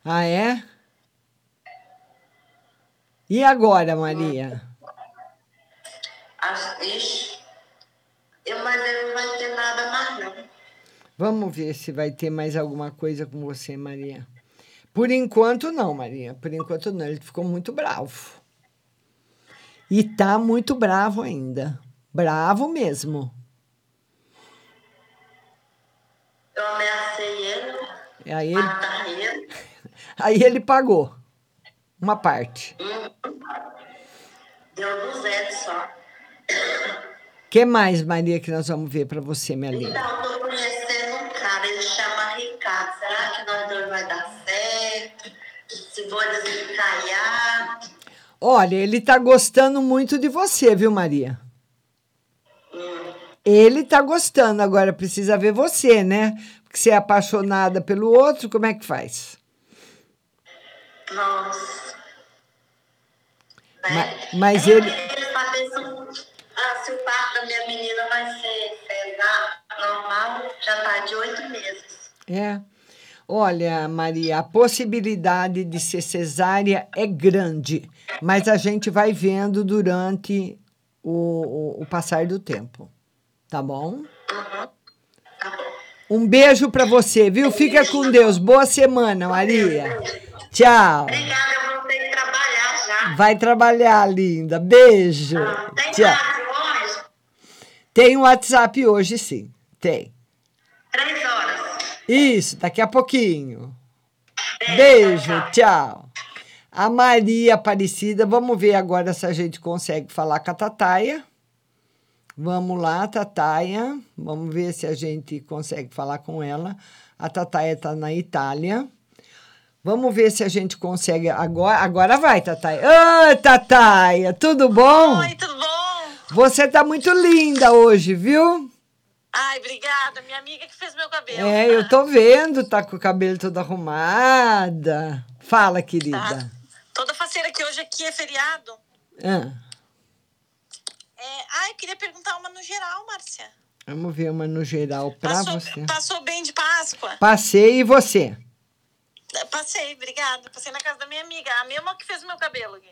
Ah, é? E agora, Maria? Acho, ixi, eu, mas ele não vai ter nada mais, não. Vamos ver se vai ter mais alguma coisa com você, Maria. Por enquanto, não, Maria. Por enquanto, não. Ele ficou muito bravo. E tá muito bravo ainda. Bravo mesmo. Eu ameacei ele, Aí ele, matar ele. aí ele pagou uma parte. Hum. Deu 200 só. que mais, Maria, que nós vamos ver para você, minha linda? Então, eu tô conhecendo um cara, ele chama Ricardo. Será que nós dois vai dar certo? Se vou desencalhar? Olha, ele tá gostando muito de você, viu, Maria? Ele tá gostando, agora precisa ver você, né? Porque você é apaixonada pelo outro, como é que faz? Nossa. Ma- mas eu ele. queria saber se, o- ah, se o parto da minha menina vai ser cesar normal, já tá de oito meses. É. Olha, Maria, a possibilidade de ser cesárea é grande, mas a gente vai vendo durante o, o, o passar do tempo. Tá bom? Um beijo para você, viu? Fica com Deus. Boa semana, Maria. Tchau. Obrigada, eu vou ter que trabalhar já. Vai trabalhar, linda. Beijo. Tem Tchau. hoje? Tem um WhatsApp hoje, sim. Tem. Três horas. Isso, daqui a pouquinho. Beijo, tchau. A Maria Aparecida, vamos ver agora se a gente consegue falar com a Tataia. Vamos lá, Tataia. Vamos ver se a gente consegue falar com ela. A Tataia está na Itália. Vamos ver se a gente consegue. Agora, agora vai, Tataia. Oi, Tataia, tudo bom? Oi, tudo bom? Você tá muito linda hoje, viu? Ai, obrigada. Minha amiga que fez meu cabelo. É, eu tô vendo, tá com o cabelo todo arrumada. Fala, querida. Toda faceira que hoje aqui é feriado. Ah, eu queria perguntar uma no geral, Márcia. Vamos ver uma no geral pra Passou, você. passou bem de Páscoa? Passei e você? Passei, obrigada. Passei na casa da minha amiga, a mesma que fez o meu cabelo aqui.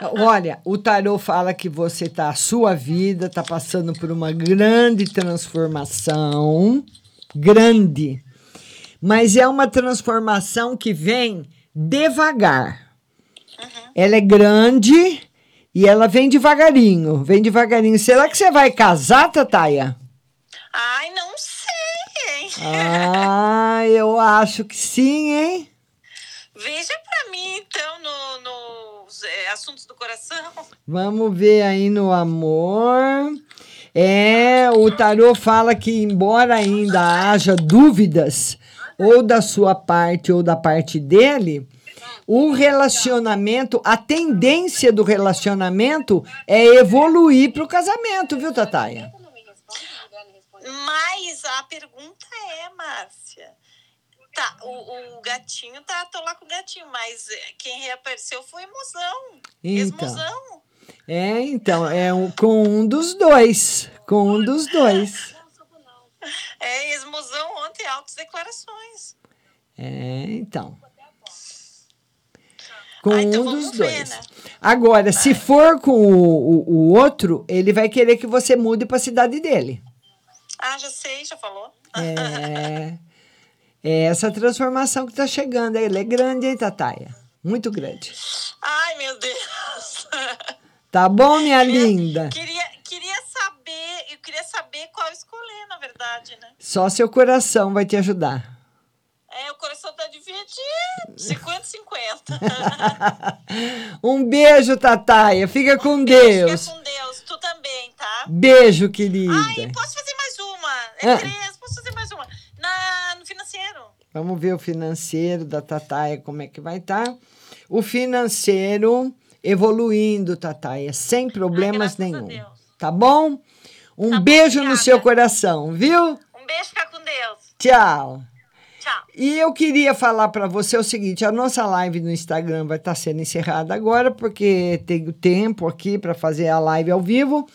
Olha, o tarô fala que você tá, a sua vida tá passando por uma grande transformação, grande. Mas é uma transformação que vem devagar. Ela é grande e ela vem devagarinho, vem devagarinho. Será que você vai casar, Tataia? Ai, não sei, hein? Ah, eu acho que sim, hein? Veja pra mim, então, no, nos é, assuntos do coração. Vamos ver aí no amor. É, o tarô fala que embora ainda haja dúvidas, ou da sua parte ou da parte dele, o relacionamento, a tendência do relacionamento é evoluir para o casamento, viu, Tataia? Mas a pergunta é, Márcia. Tá, o, o gatinho tá, tô lá com o gatinho, mas é, quem reapareceu foi o mozão. Então. É, então, é um- com um dos dois. Com um dos dois. É, ex-mozão ontem, altas declarações. É, então. Com Ah, então um dos ver, dois. né? Agora, se for com o, o, o outro, ele vai querer que você mude para a cidade dele. Ah, já sei, já falou. É, é essa transformação que está chegando. Ela é grande, hein, Tataia? Muito grande. Ai, meu Deus. Tá bom, minha linda? Queria, queria saber, eu queria saber qual escolher, na verdade, né? Só seu coração vai te ajudar. É, o coração tá dividido, 50-50. Um beijo, Tataia. Fica com Deus. Fica com Deus, tu também, tá? Beijo, querida. Ai, posso fazer mais uma? É Ah. três, posso fazer mais uma? Na, no financeiro. Vamos ver o financeiro da Tataia, como é que vai estar. O financeiro evoluindo, Tataia, sem problemas nenhum. Tá bom? Um beijo no seu coração, viu? Um beijo, fica com Deus. Tchau. Tchau. E eu queria falar para você o seguinte: a nossa live no Instagram vai estar sendo encerrada agora, porque tenho tempo aqui para fazer a live ao vivo.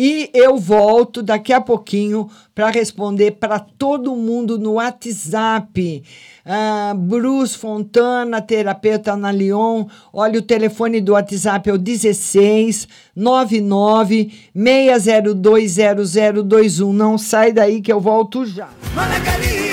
E eu volto daqui a pouquinho para responder para todo mundo no WhatsApp. Ah, Bruce Fontana, terapeuta na Lyon. Olha, o telefone do WhatsApp é o 16 99 602 0021. Não sai daí que eu volto já. It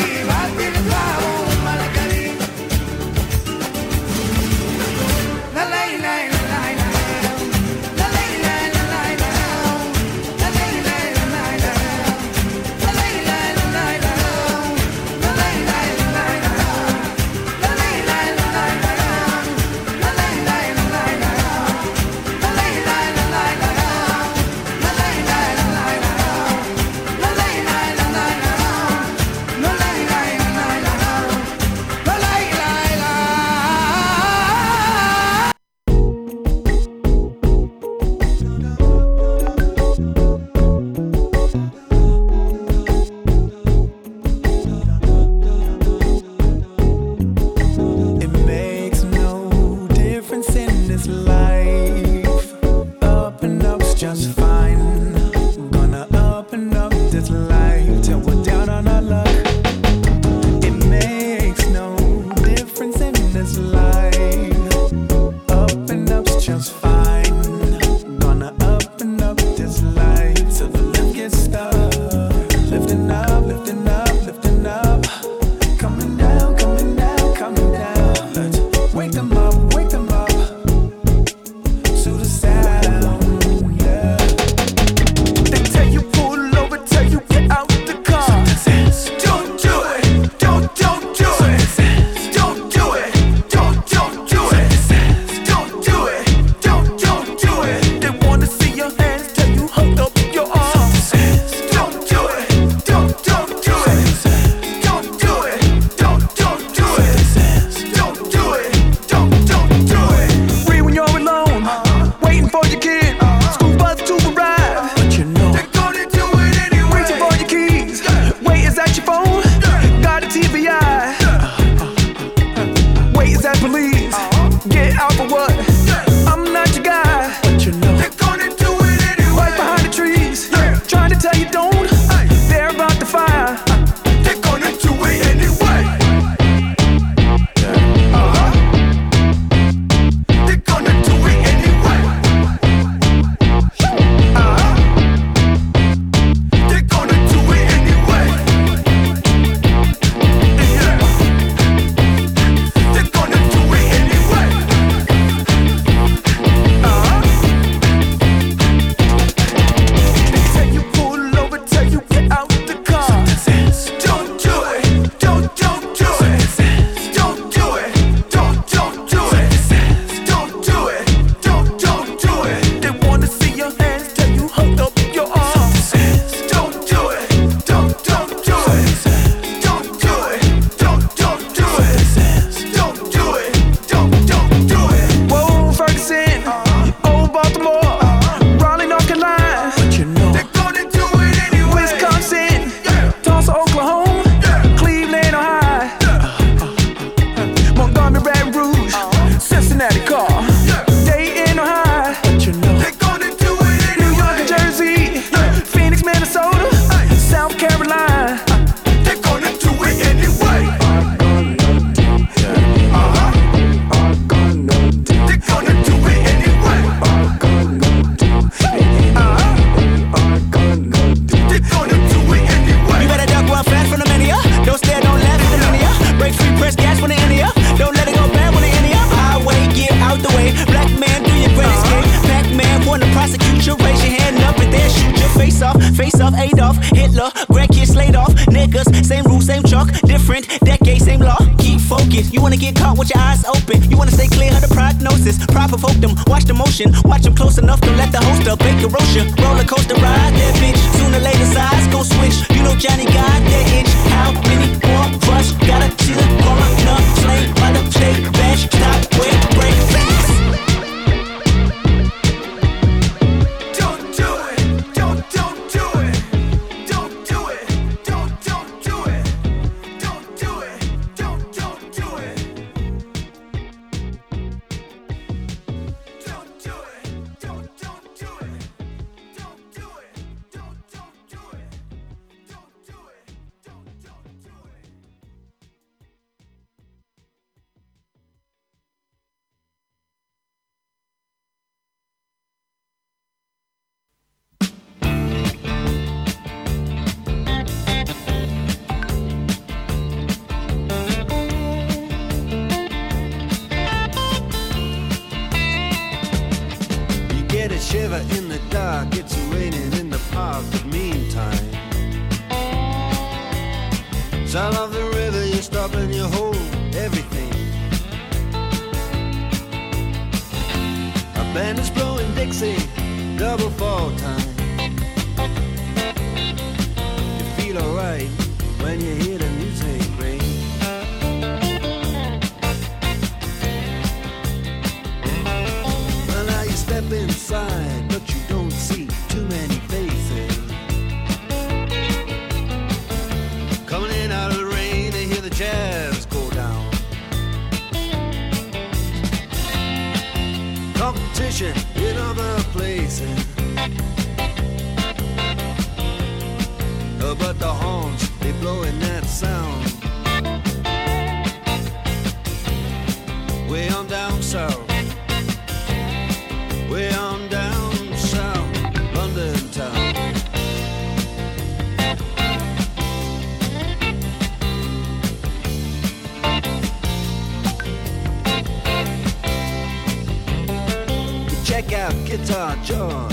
John.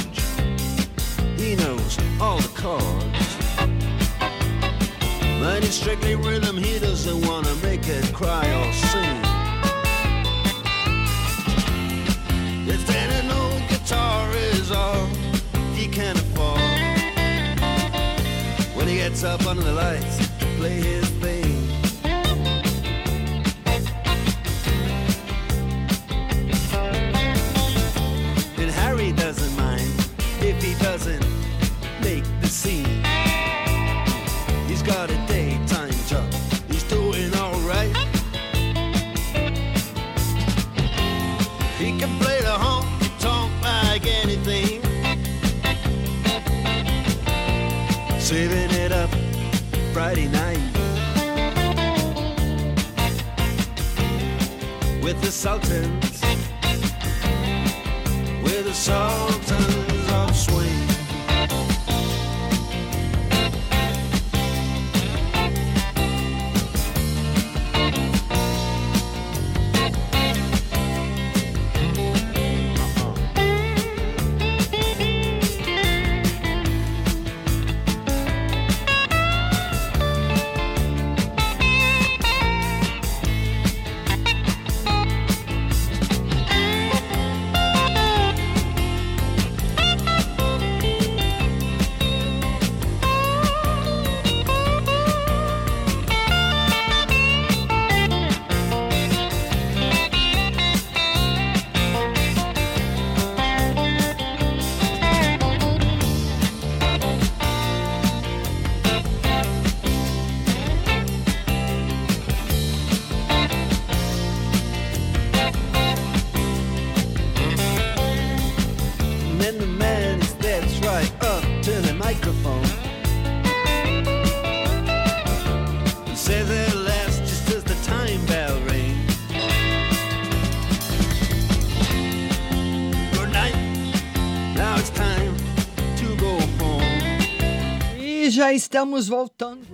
Estamos voltando.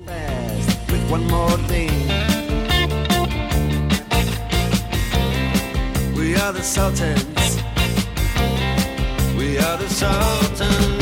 We are the Sultans. We are the Sultans.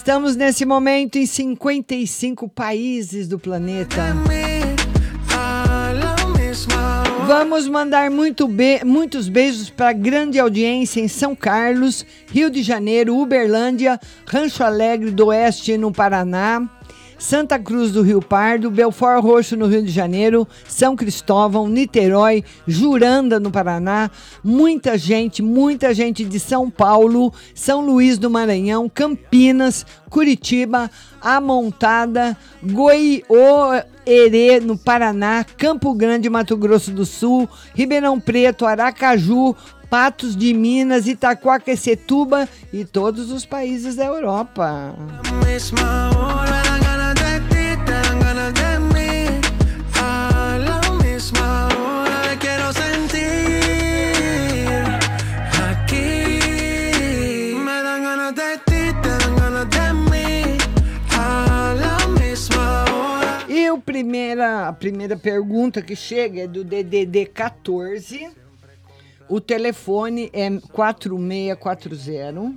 Estamos nesse momento em 55 países do planeta. Vamos mandar muito be- muitos beijos para grande audiência em São Carlos, Rio de Janeiro, Uberlândia, Rancho Alegre do Oeste no Paraná, Santa Cruz do Rio Pardo, Belfort Roxo no Rio de Janeiro, São Cristóvão, Niterói, Juranda no Paraná, muita gente, muita gente de São Paulo, São Luís do Maranhão, Campinas, Curitiba, Amontada, Goiôerê no Paraná, Campo Grande, Mato Grosso do Sul, Ribeirão Preto, Aracaju, Patos de Minas, Itaquaquecetuba e todos os países da Europa. Primeira, a primeira pergunta que chega é do DDD 14. O telefone é 4640.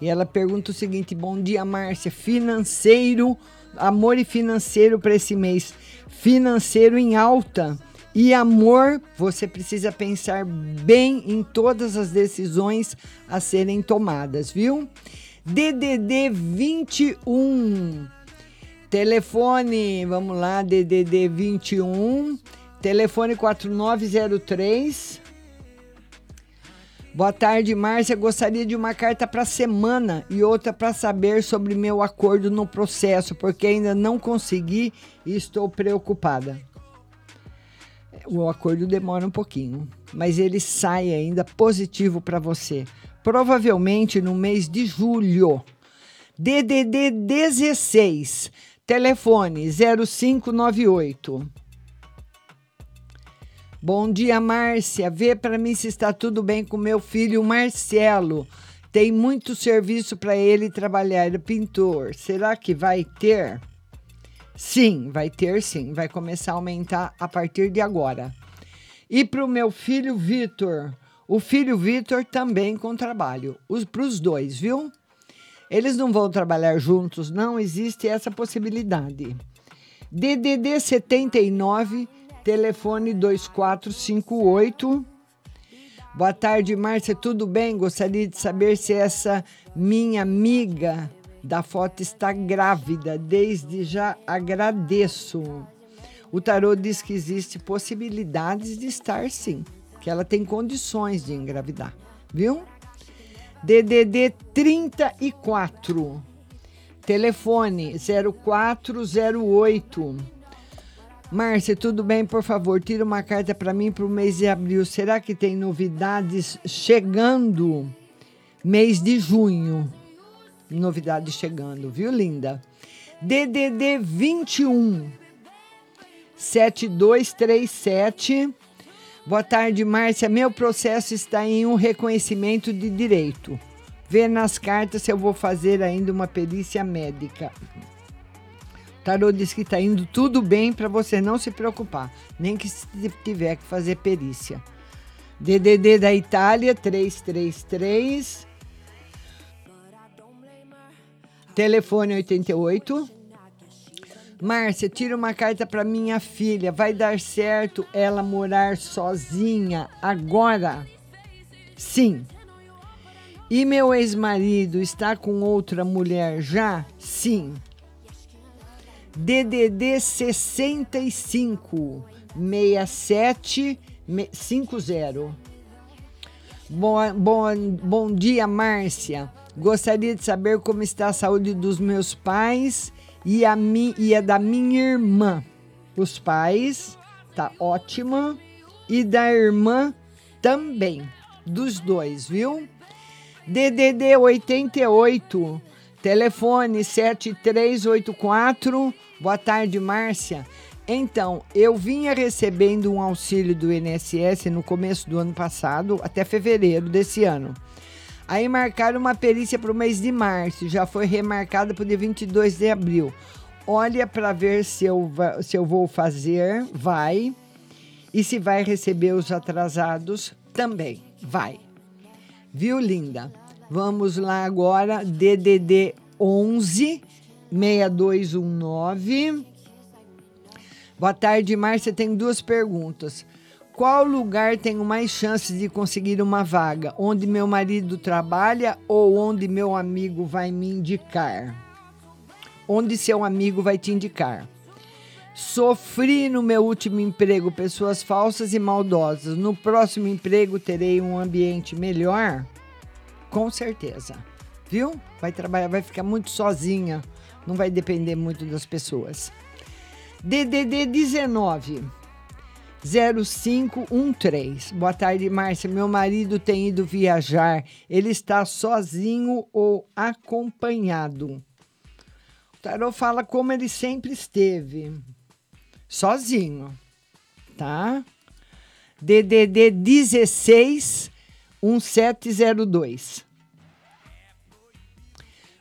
E ela pergunta o seguinte: Bom dia, Márcia. Financeiro, amor e financeiro para esse mês. Financeiro em alta. E amor, você precisa pensar bem em todas as decisões a serem tomadas, viu? DDD 21. Telefone, vamos lá, DDD 21, telefone 4903. Boa tarde, Márcia. Gostaria de uma carta para semana e outra para saber sobre meu acordo no processo, porque ainda não consegui e estou preocupada. O acordo demora um pouquinho, mas ele sai ainda positivo para você. Provavelmente no mês de julho. DDD 16, telefone 0598. Bom dia, Márcia. Vê para mim se está tudo bem com meu filho Marcelo. Tem muito serviço para ele trabalhar, ele é pintor. Será que vai ter? Sim, vai ter sim. Vai começar a aumentar a partir de agora. E para o meu filho Vitor. O filho Vitor também com trabalho. Para os dois, viu? Eles não vão trabalhar juntos, não existe essa possibilidade. DDD 79, telefone 2458. Boa tarde, Márcia, tudo bem? Gostaria de saber se essa minha amiga da foto está grávida. Desde já agradeço. O tarô diz que existe possibilidades de estar sim, que ela tem condições de engravidar, viu? DDD 34. Telefone 0408. Márcia, tudo bem? Por favor, tira uma carta para mim para o mês de abril. Será que tem novidades chegando? Mês de junho. Novidades chegando, viu, linda? DDD 21 7237. Boa tarde, Márcia. Meu processo está em um reconhecimento de direito. Vê nas cartas se eu vou fazer ainda uma perícia médica. O tarô diz que está indo tudo bem para você não se preocupar, nem que se tiver que fazer perícia. DDD da Itália 333. Telefone 88. Márcia, tira uma carta para minha filha. Vai dar certo ela morar sozinha agora? Sim. E meu ex-marido está com outra mulher já? Sim. DDD 65 67 50. Bom, bom, bom dia, Márcia. Gostaria de saber como está a saúde dos meus pais e a, mi, e a da minha irmã. Os pais, tá ótima. E da irmã também. Dos dois, viu? DDD 88, telefone 7384. Boa tarde, Márcia. Então, eu vinha recebendo um auxílio do INSS no começo do ano passado, até fevereiro desse ano. Aí marcaram uma perícia para o mês de março, já foi remarcada para o dia 22 de abril. Olha para ver se eu, se eu vou fazer, vai. E se vai receber os atrasados, também vai. Viu, linda? Vamos lá agora, DDD 11 6219. Boa tarde, Márcia. Tem duas perguntas. Qual lugar tenho mais chances de conseguir uma vaga? Onde meu marido trabalha ou onde meu amigo vai me indicar? Onde seu amigo vai te indicar? Sofri no meu último emprego pessoas falsas e maldosas. No próximo emprego terei um ambiente melhor? Com certeza. Viu? Vai trabalhar, vai ficar muito sozinha. Não vai depender muito das pessoas. DDD 19 0513. Boa tarde, Márcia. Meu marido tem ido viajar. Ele está sozinho ou acompanhado? O tarô fala como ele sempre esteve. Sozinho. Tá? DDD 16 1702.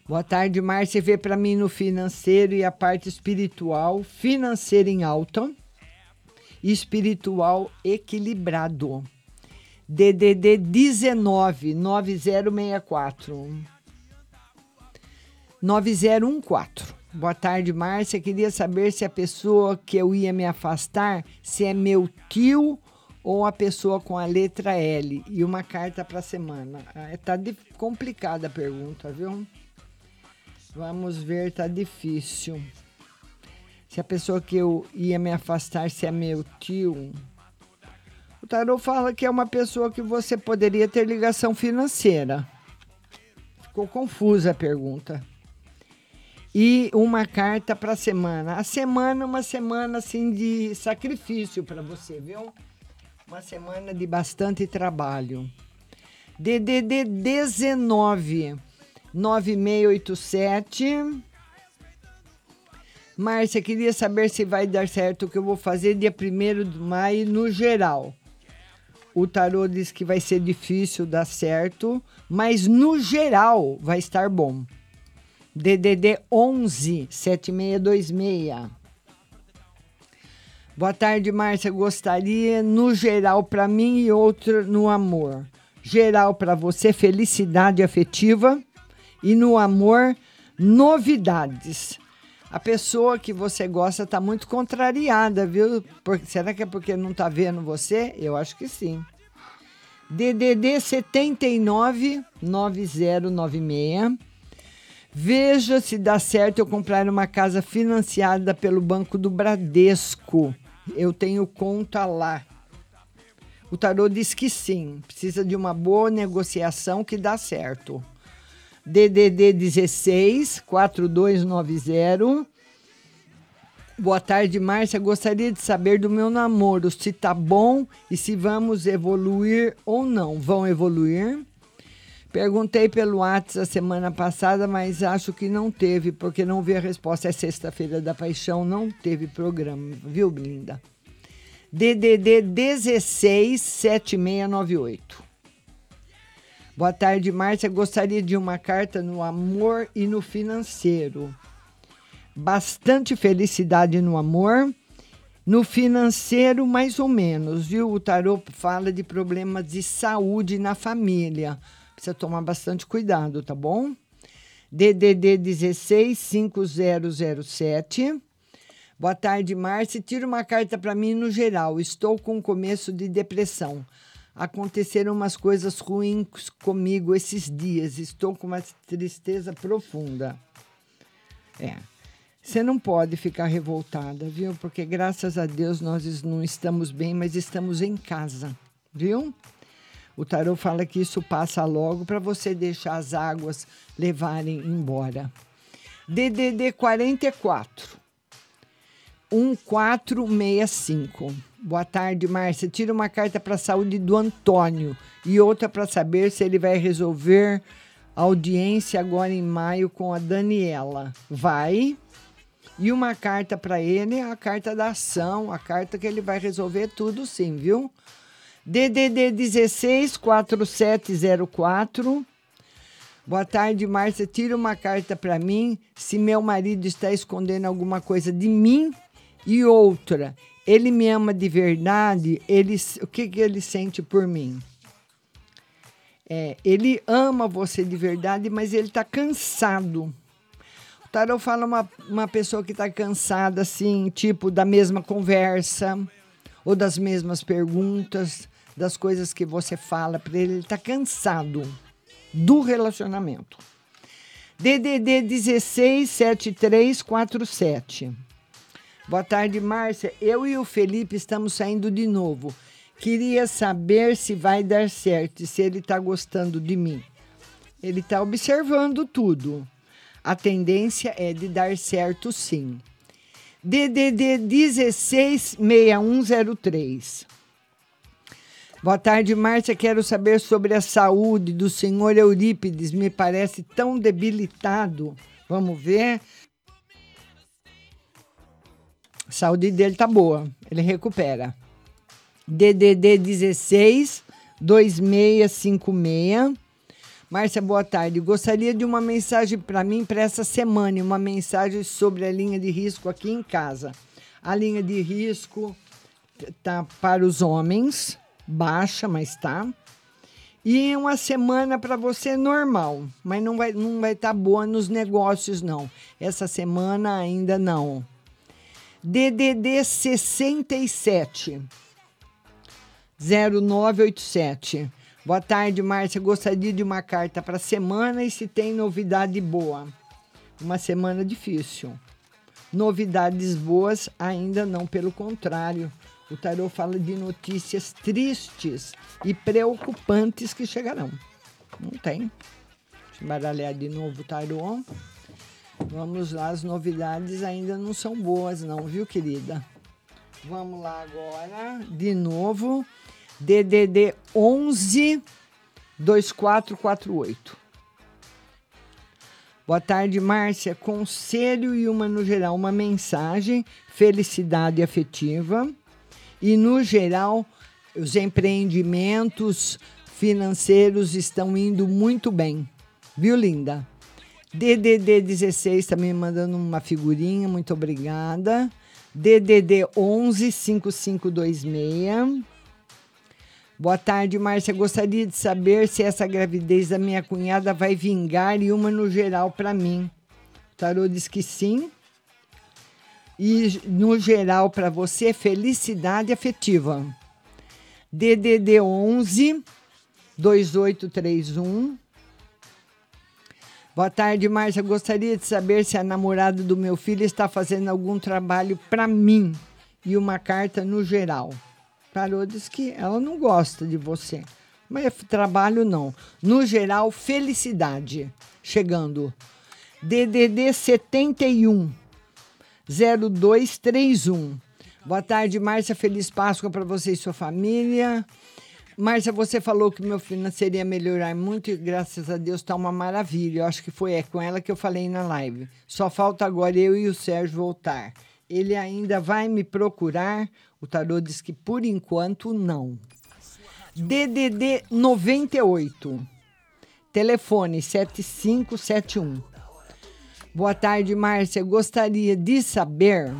Boa tarde, Márcia. Vê para mim no financeiro e a parte espiritual. Financeiro em alta. Espiritual equilibrado. DDD 19 9064. 9014. Boa tarde, Márcia. Queria saber se a pessoa que eu ia me afastar, se é meu tio ou a pessoa com a letra L. E uma carta para semana. Ah, Tá complicada a pergunta, viu? Vamos ver, tá difícil. Se a pessoa que eu ia me afastar, se é meu tio. O tarô fala que é uma pessoa que você poderia ter ligação financeira. Ficou confusa a pergunta. E uma carta para a semana. A semana, uma semana assim de sacrifício para você, viu? Uma semana de bastante trabalho. DDD 19 9687. Márcia, queria saber se vai dar certo o que eu vou fazer dia 1 de maio no geral. O tarô diz que vai ser difícil dar certo, mas no geral vai estar bom. DDD 11 7626. Boa tarde, Márcia. Gostaria, no geral, para mim e outro no amor. Geral para você, felicidade afetiva. E no amor, novidades. A pessoa que você gosta está muito contrariada, viu? Por- será que é porque não está vendo você? Eu acho que sim. DDD 79 9096. Veja se dá certo eu comprar uma casa financiada pelo Banco do Bradesco. Eu tenho conta lá. O tarô diz que sim. Precisa de uma boa negociação que dá certo. DDD 16 4290. Boa tarde, Márcia. Gostaria de saber do meu namoro, se tá bom e se vamos evoluir ou não. Vão evoluir? Perguntei pelo WhatsApp a semana passada, mas acho que não teve, porque não vi a resposta. É sexta-feira da paixão, não teve programa, viu, linda? DDD 16 7698. Boa tarde, Márcia. Gostaria de uma carta no amor e no financeiro. Bastante felicidade no amor. No financeiro, mais ou menos, viu? O tarô fala de problemas de saúde na família. Precisa tomar bastante cuidado, tá bom? DDD 16 5007. Boa tarde, Márcia. Tira uma carta para mim no geral. Estou com começo de depressão. Aconteceram umas coisas ruins comigo esses dias. Estou com uma tristeza profunda. É. Você não pode ficar revoltada, viu? Porque graças a Deus nós não estamos bem, mas estamos em casa, viu? O tarô fala que isso passa logo para você deixar as águas levarem embora. DDD 44 1465. Boa tarde, Márcia. Tira uma carta para a saúde do Antônio e outra para saber se ele vai resolver a audiência agora em maio com a Daniela. Vai. E uma carta para ele, a carta da ação, a carta que ele vai resolver tudo sim, viu? DDD 16 4704. Boa tarde, Márcia. Tira uma carta para mim se meu marido está escondendo alguma coisa de mim e outra. Ele me ama de verdade. Ele, o que, que ele sente por mim? É, ele ama você de verdade, mas ele está cansado. O tarot fala uma, uma pessoa que está cansada, assim, tipo, da mesma conversa ou das mesmas perguntas, das coisas que você fala para ele. Ele está cansado do relacionamento. DDD 167347. Boa tarde, Márcia. Eu e o Felipe estamos saindo de novo. Queria saber se vai dar certo, e se ele está gostando de mim. Ele está observando tudo. A tendência é de dar certo, sim. DDD 166103. Boa tarde, Márcia. Quero saber sobre a saúde do senhor Eurípides. Me parece tão debilitado. Vamos ver. Saúde dele tá boa. Ele recupera. DDD 16 2656. Márcia, boa tarde. Gostaria de uma mensagem para mim para essa semana, uma mensagem sobre a linha de risco aqui em casa. A linha de risco tá para os homens, baixa, mas tá. E uma semana para você normal, mas não vai não vai estar tá boa nos negócios não. Essa semana ainda não. DDD 67 0987. Boa tarde, Márcia. Gostaria de uma carta para a semana e se tem novidade boa. Uma semana difícil. Novidades boas ainda não, pelo contrário. O tarô fala de notícias tristes e preocupantes que chegarão. Não tem. Deixa eu baralhar de novo o tarô. Vamos lá, as novidades ainda não são boas, não, viu, querida? Vamos lá agora, de novo. DDD 11 2448. Boa tarde, Márcia. Conselho e uma no geral, uma mensagem, felicidade afetiva. E no geral, os empreendimentos financeiros estão indo muito bem. Viu, linda? DDD 16 está me mandando uma figurinha, muito obrigada. DDD 11 5526. Boa tarde, Márcia. Gostaria de saber se essa gravidez da minha cunhada vai vingar e uma no geral para mim. O tarô diz que sim. E no geral para você, felicidade afetiva. DDD 11 2831. Boa tarde, Márcia. Gostaria de saber se a namorada do meu filho está fazendo algum trabalho para mim e uma carta no geral. Parou, diz que ela não gosta de você. Mas trabalho não. No geral, felicidade. Chegando. DDD 71 0231. Boa tarde, Márcia. Feliz Páscoa para você e sua família. Márcia, você falou que meu financeiro ia melhorar muito e graças a Deus está uma maravilha. Eu acho que foi é, com ela que eu falei na live. Só falta agora eu e o Sérgio voltar. Ele ainda vai me procurar o tarô diz que por enquanto não. DDD 98. Telefone 7571. Boa tarde, Márcia. Gostaria de saber.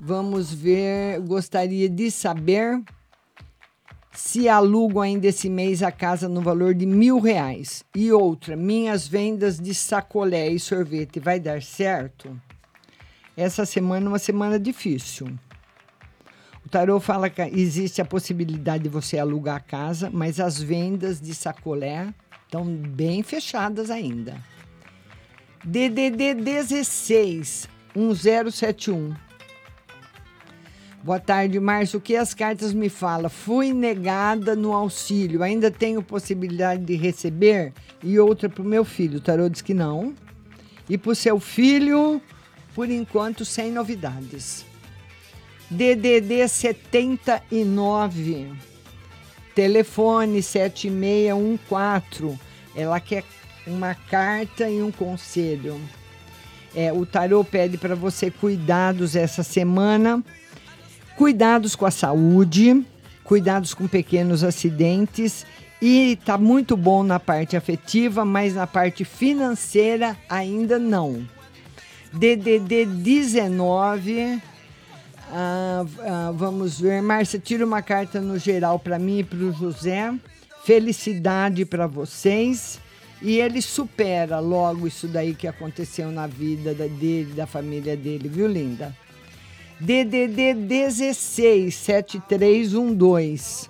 Vamos ver. Gostaria de saber se alugo ainda esse mês a casa no valor de mil reais. E outra, minhas vendas de sacolé e sorvete vai dar certo? Essa semana é uma semana difícil. O tarô fala que existe a possibilidade de você alugar a casa, mas as vendas de sacolé estão bem fechadas ainda. DDD 16 1071. Boa tarde, Márcio. O que as cartas me falam? Fui negada no auxílio. Ainda tenho possibilidade de receber? E outra para o meu filho. O tarô diz que não. E para o seu filho, por enquanto, sem novidades. DDD 79, telefone 7614. Ela quer uma carta e um conselho. É, o tarô pede para você cuidados essa semana, cuidados com a saúde, cuidados com pequenos acidentes E tá muito bom na parte afetiva, mas na parte financeira ainda não. DDD 19. ah, ah, vamos ver. Márcia, tira uma carta no geral para mim e para o José. Felicidade para vocês. E ele supera logo isso daí que aconteceu na vida da- dele, da família dele, viu, linda? DDD 16 7312.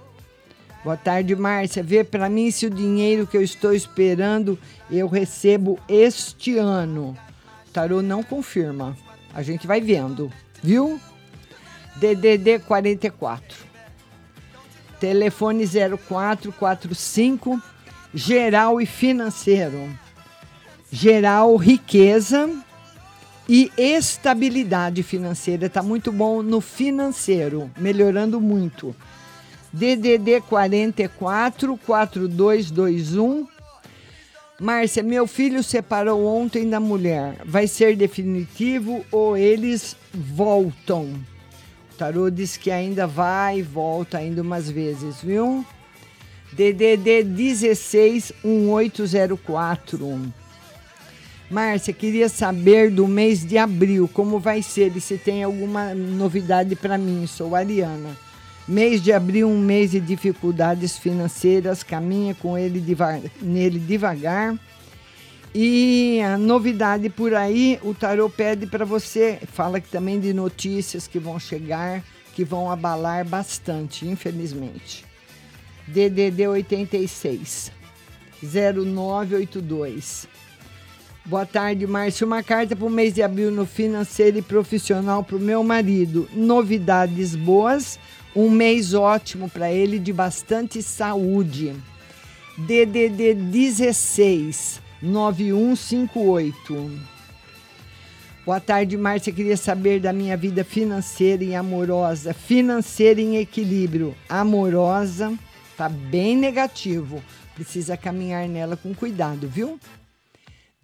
Boa tarde, Márcia. Vê para mim se o dinheiro que eu estou esperando eu recebo este ano. O tarô não confirma. A gente vai vendo, viu? DDD 44. Telefone 0445, geral e financeiro. Geral, riqueza e estabilidade financeira. Tá muito bom no financeiro, melhorando muito. DDD 44 4221. Márcia, meu filho separou ontem da mulher. Vai ser definitivo ou eles voltam? O tarô diz que ainda vai e volta ainda umas vezes, viu? DDD 16 1804. Márcia, queria saber do mês de abril, como vai ser e se tem alguma novidade para mim. Sou Ariana. Mês de abril, um mês de dificuldades financeiras, caminha com ele deva- nele devagar. E a novidade por aí, o tarô pede para você, fala que também de notícias que vão chegar, que vão abalar bastante, infelizmente. DDD 86 0982. Boa tarde, Márcio. Uma carta para o mês de abril no financeiro e profissional para o meu marido. Novidades boas, um mês ótimo para ele, de bastante saúde. DDD 16 9158. Boa tarde, Márcia. Queria saber da minha vida financeira e amorosa. Financeira em equilíbrio. Amorosa, tá bem negativo. Precisa caminhar nela com cuidado, viu?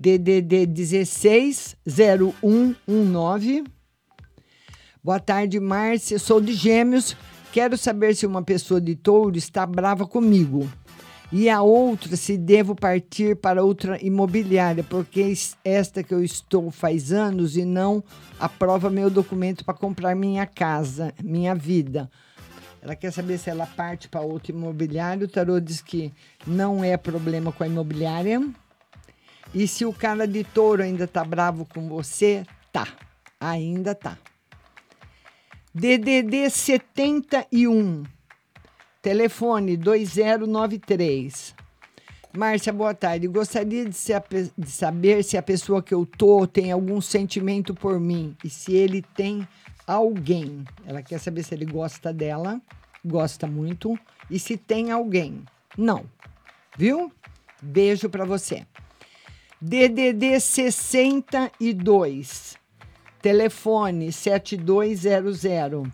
DDD 16 0119. Boa tarde, Márcia. Sou de Gêmeos. Quero saber se uma pessoa de touro está brava comigo. E a outra, se devo partir para outra imobiliária, porque es- esta que eu estou faz anos e não aprova meu documento para comprar minha casa, minha vida. Ela quer saber se ela parte para outro imobiliário. O tarô diz que não é problema com a imobiliária. E se o cara de touro ainda tá bravo com você, tá. Ainda tá. DDD 71. Telefone 2093. Márcia, boa tarde. Gostaria de, se de saber se a pessoa que eu tô tem algum sentimento por mim e se ele tem alguém. Ela quer saber se ele gosta dela, gosta muito, e se tem alguém. Não. Viu? Beijo pra você. DDD 62. Telefone 7200.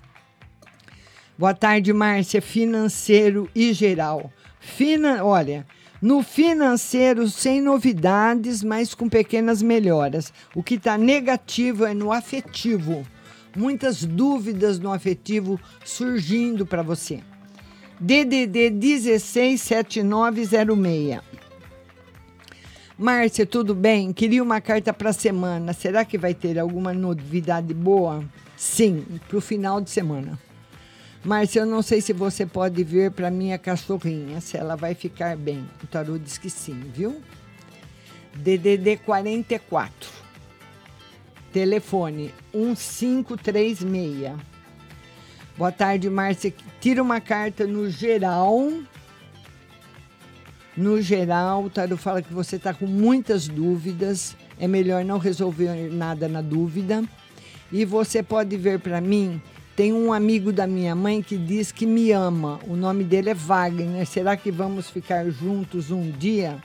Boa tarde, Márcia. Financeiro e geral. Fina, olha, no financeiro sem novidades, mas com pequenas melhoras. O que está negativo é no afetivo. Muitas dúvidas no afetivo surgindo para você. DDD 167906. Márcia, tudo bem? Queria uma carta para a semana. Será que vai ter alguma novidade boa? Sim, para o final de semana. Márcia, eu não sei se você pode ver para minha cachorrinha, se ela vai ficar bem. O tarô diz que sim, viu? DDD 44. Telefone 1536. Boa tarde, Márcia. Tira uma carta no geral. No geral, o tarô fala que você está com muitas dúvidas. É melhor não resolver nada na dúvida. E você pode ver para mim. Tem um amigo da minha mãe que diz que me ama. O nome dele é Wagner. Será que vamos ficar juntos um dia?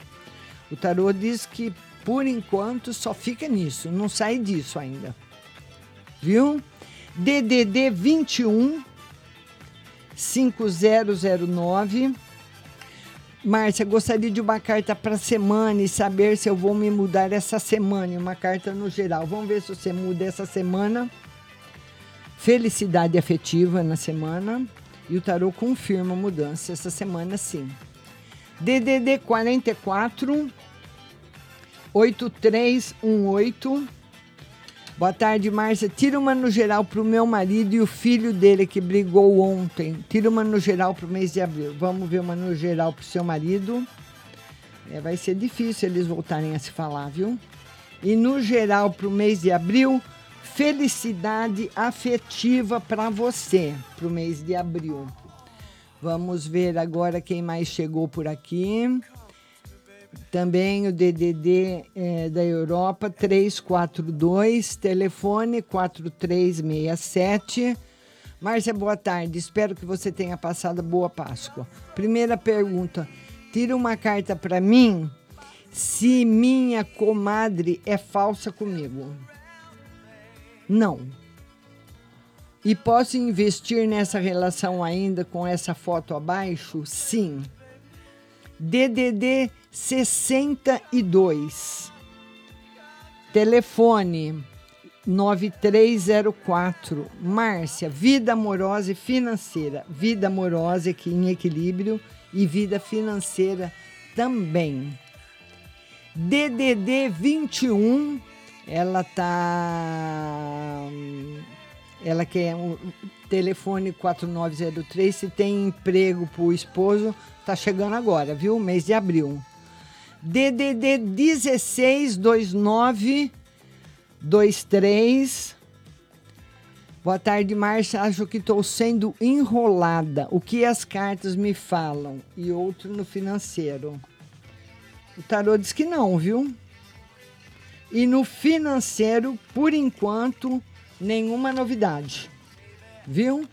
O tarô diz que por enquanto só fica nisso, não sai disso ainda. Viu? DDD 21 5009. Márcia, gostaria de uma carta para semana e saber se eu vou me mudar essa semana. Uma carta no geral. Vamos ver se você muda essa semana. Felicidade afetiva na semana. E o tarô confirma a mudança essa semana, sim. DDD 44 8318. Boa tarde, Márcia. Tira uma no geral pro meu marido e o filho dele que brigou ontem. Tira uma no geral pro mês de abril. Vamos ver uma no geral pro seu marido. É, vai ser difícil eles voltarem a se falar, viu? E no geral pro mês de abril, felicidade afetiva para você pro mês de abril. Vamos ver agora quem mais chegou por aqui. Também o DDD eh, da Europa 342, telefone 4367. Márcia, boa tarde. Espero que você tenha passado boa Páscoa. Primeira pergunta: tira uma carta para mim se minha comadre é falsa comigo. Não. E posso investir nessa relação ainda com essa foto abaixo? Sim. DDD 62. Telefone 9304. Márcia, vida amorosa e financeira. Vida amorosa em equilíbrio e vida financeira também. DDD 21. Ela tá ela quer o telefone 4903 se tem emprego para o esposo, tá chegando agora, viu? Mês de abril. DDD 1629 23 Boa tarde, Márcia. Acho que estou sendo enrolada. O que as cartas me falam? E outro no financeiro. O tarô diz que não, viu? E no financeiro, por enquanto, nenhuma novidade. Viu?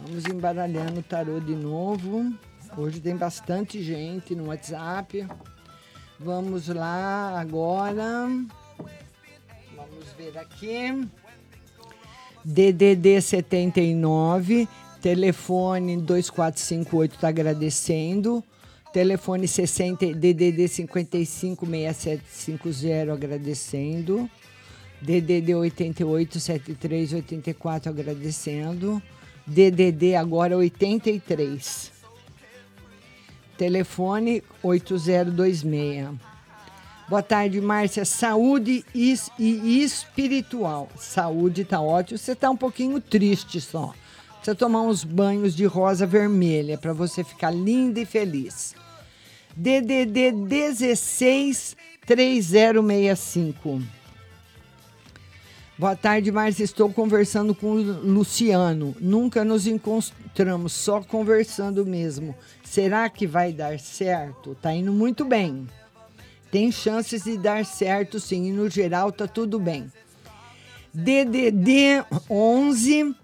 Vamos embaralhando o tarô de novo. Hoje tem bastante gente no WhatsApp. Vamos lá agora. Vamos ver aqui. DDD 79, telefone 2458 está agradecendo. Telefone 60 DDD 55 6750 agradecendo. DDD 88 73 84 agradecendo. DDD agora 83. Telefone 8026. Boa tarde, Márcia. Saúde e, espiritual. Saúde tá ótimo. Você tá um pouquinho triste só. Precisa tomar uns banhos de rosa vermelha para você ficar linda e feliz. DDD 16 3065. Boa tarde, Márcia. Estou conversando com o Luciano. Nunca nos encontramos, só conversando mesmo. Será que vai dar certo? Tá indo muito bem. Tem chances de dar certo, sim. E no geral, tá tudo bem. DDD 11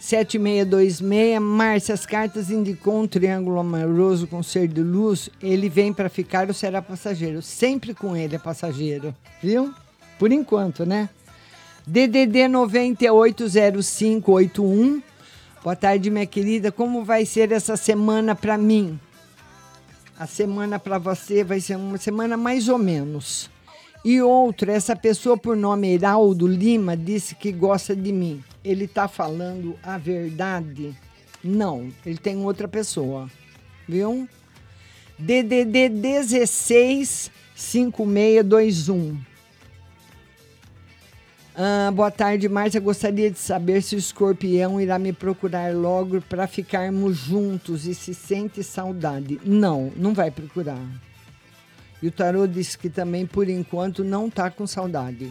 7626. Márcia, as cartas indicou um triângulo amoroso com ser de luz. Ele vem para ficar ou será passageiro? Sempre com ele é passageiro, viu? Por enquanto, né? DDD 980581. Boa tarde, minha querida. Como vai ser essa semana para mim? A semana para você vai ser uma semana mais ou menos. E outra, essa pessoa por nome Heraldo Lima disse que gosta de mim. Ele está falando a verdade? Não, ele tem outra pessoa. Viu? DDD 16 5621. Ah, boa tarde, Márcia. Gostaria de saber se o escorpião irá me procurar logo para ficarmos juntos e se sente saudade. Não, não vai procurar. E o tarô disse que também, por enquanto, não está com saudade.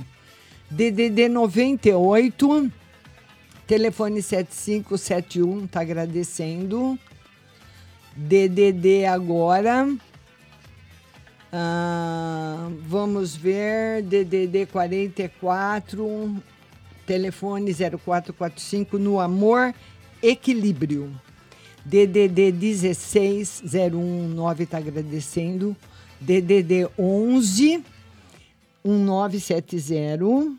DDD 98, telefone 7571, está agradecendo. DDD agora. Ah, vamos ver, DDD 44, telefone 0445, no amor, equilíbrio. DDD 16019 está agradecendo. DDD 11 1970.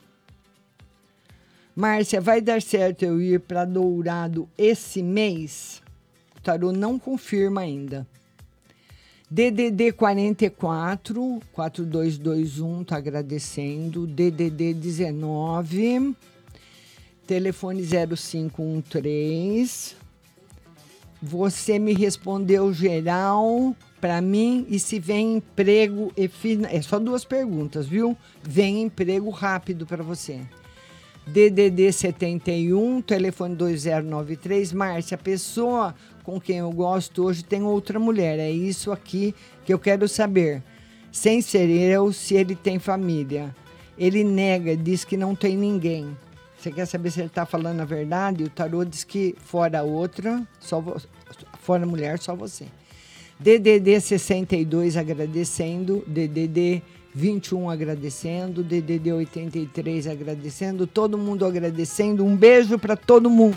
Márcia, vai dar certo eu ir para Dourado esse mês? O tarô não confirma ainda. DDD 44 4221 tá agradecendo. DDD 19 telefone 0513 Você me respondeu geral para mim e se vem emprego e é só duas perguntas, viu? Vem emprego rápido para você. DDD 71, telefone 2093. Márcia, a pessoa com quem eu gosto hoje tem outra mulher. É isso aqui que eu quero saber. Sem ser eu, se ele tem família. Ele nega, diz que não tem ninguém. Você quer saber se ele está falando a verdade? O tarô diz que fora outra, só fora mulher, só você. DDD 62 agradecendo, DDD 21 agradecendo, DDD 83 agradecendo, todo mundo agradecendo. Um beijo para todo mundo.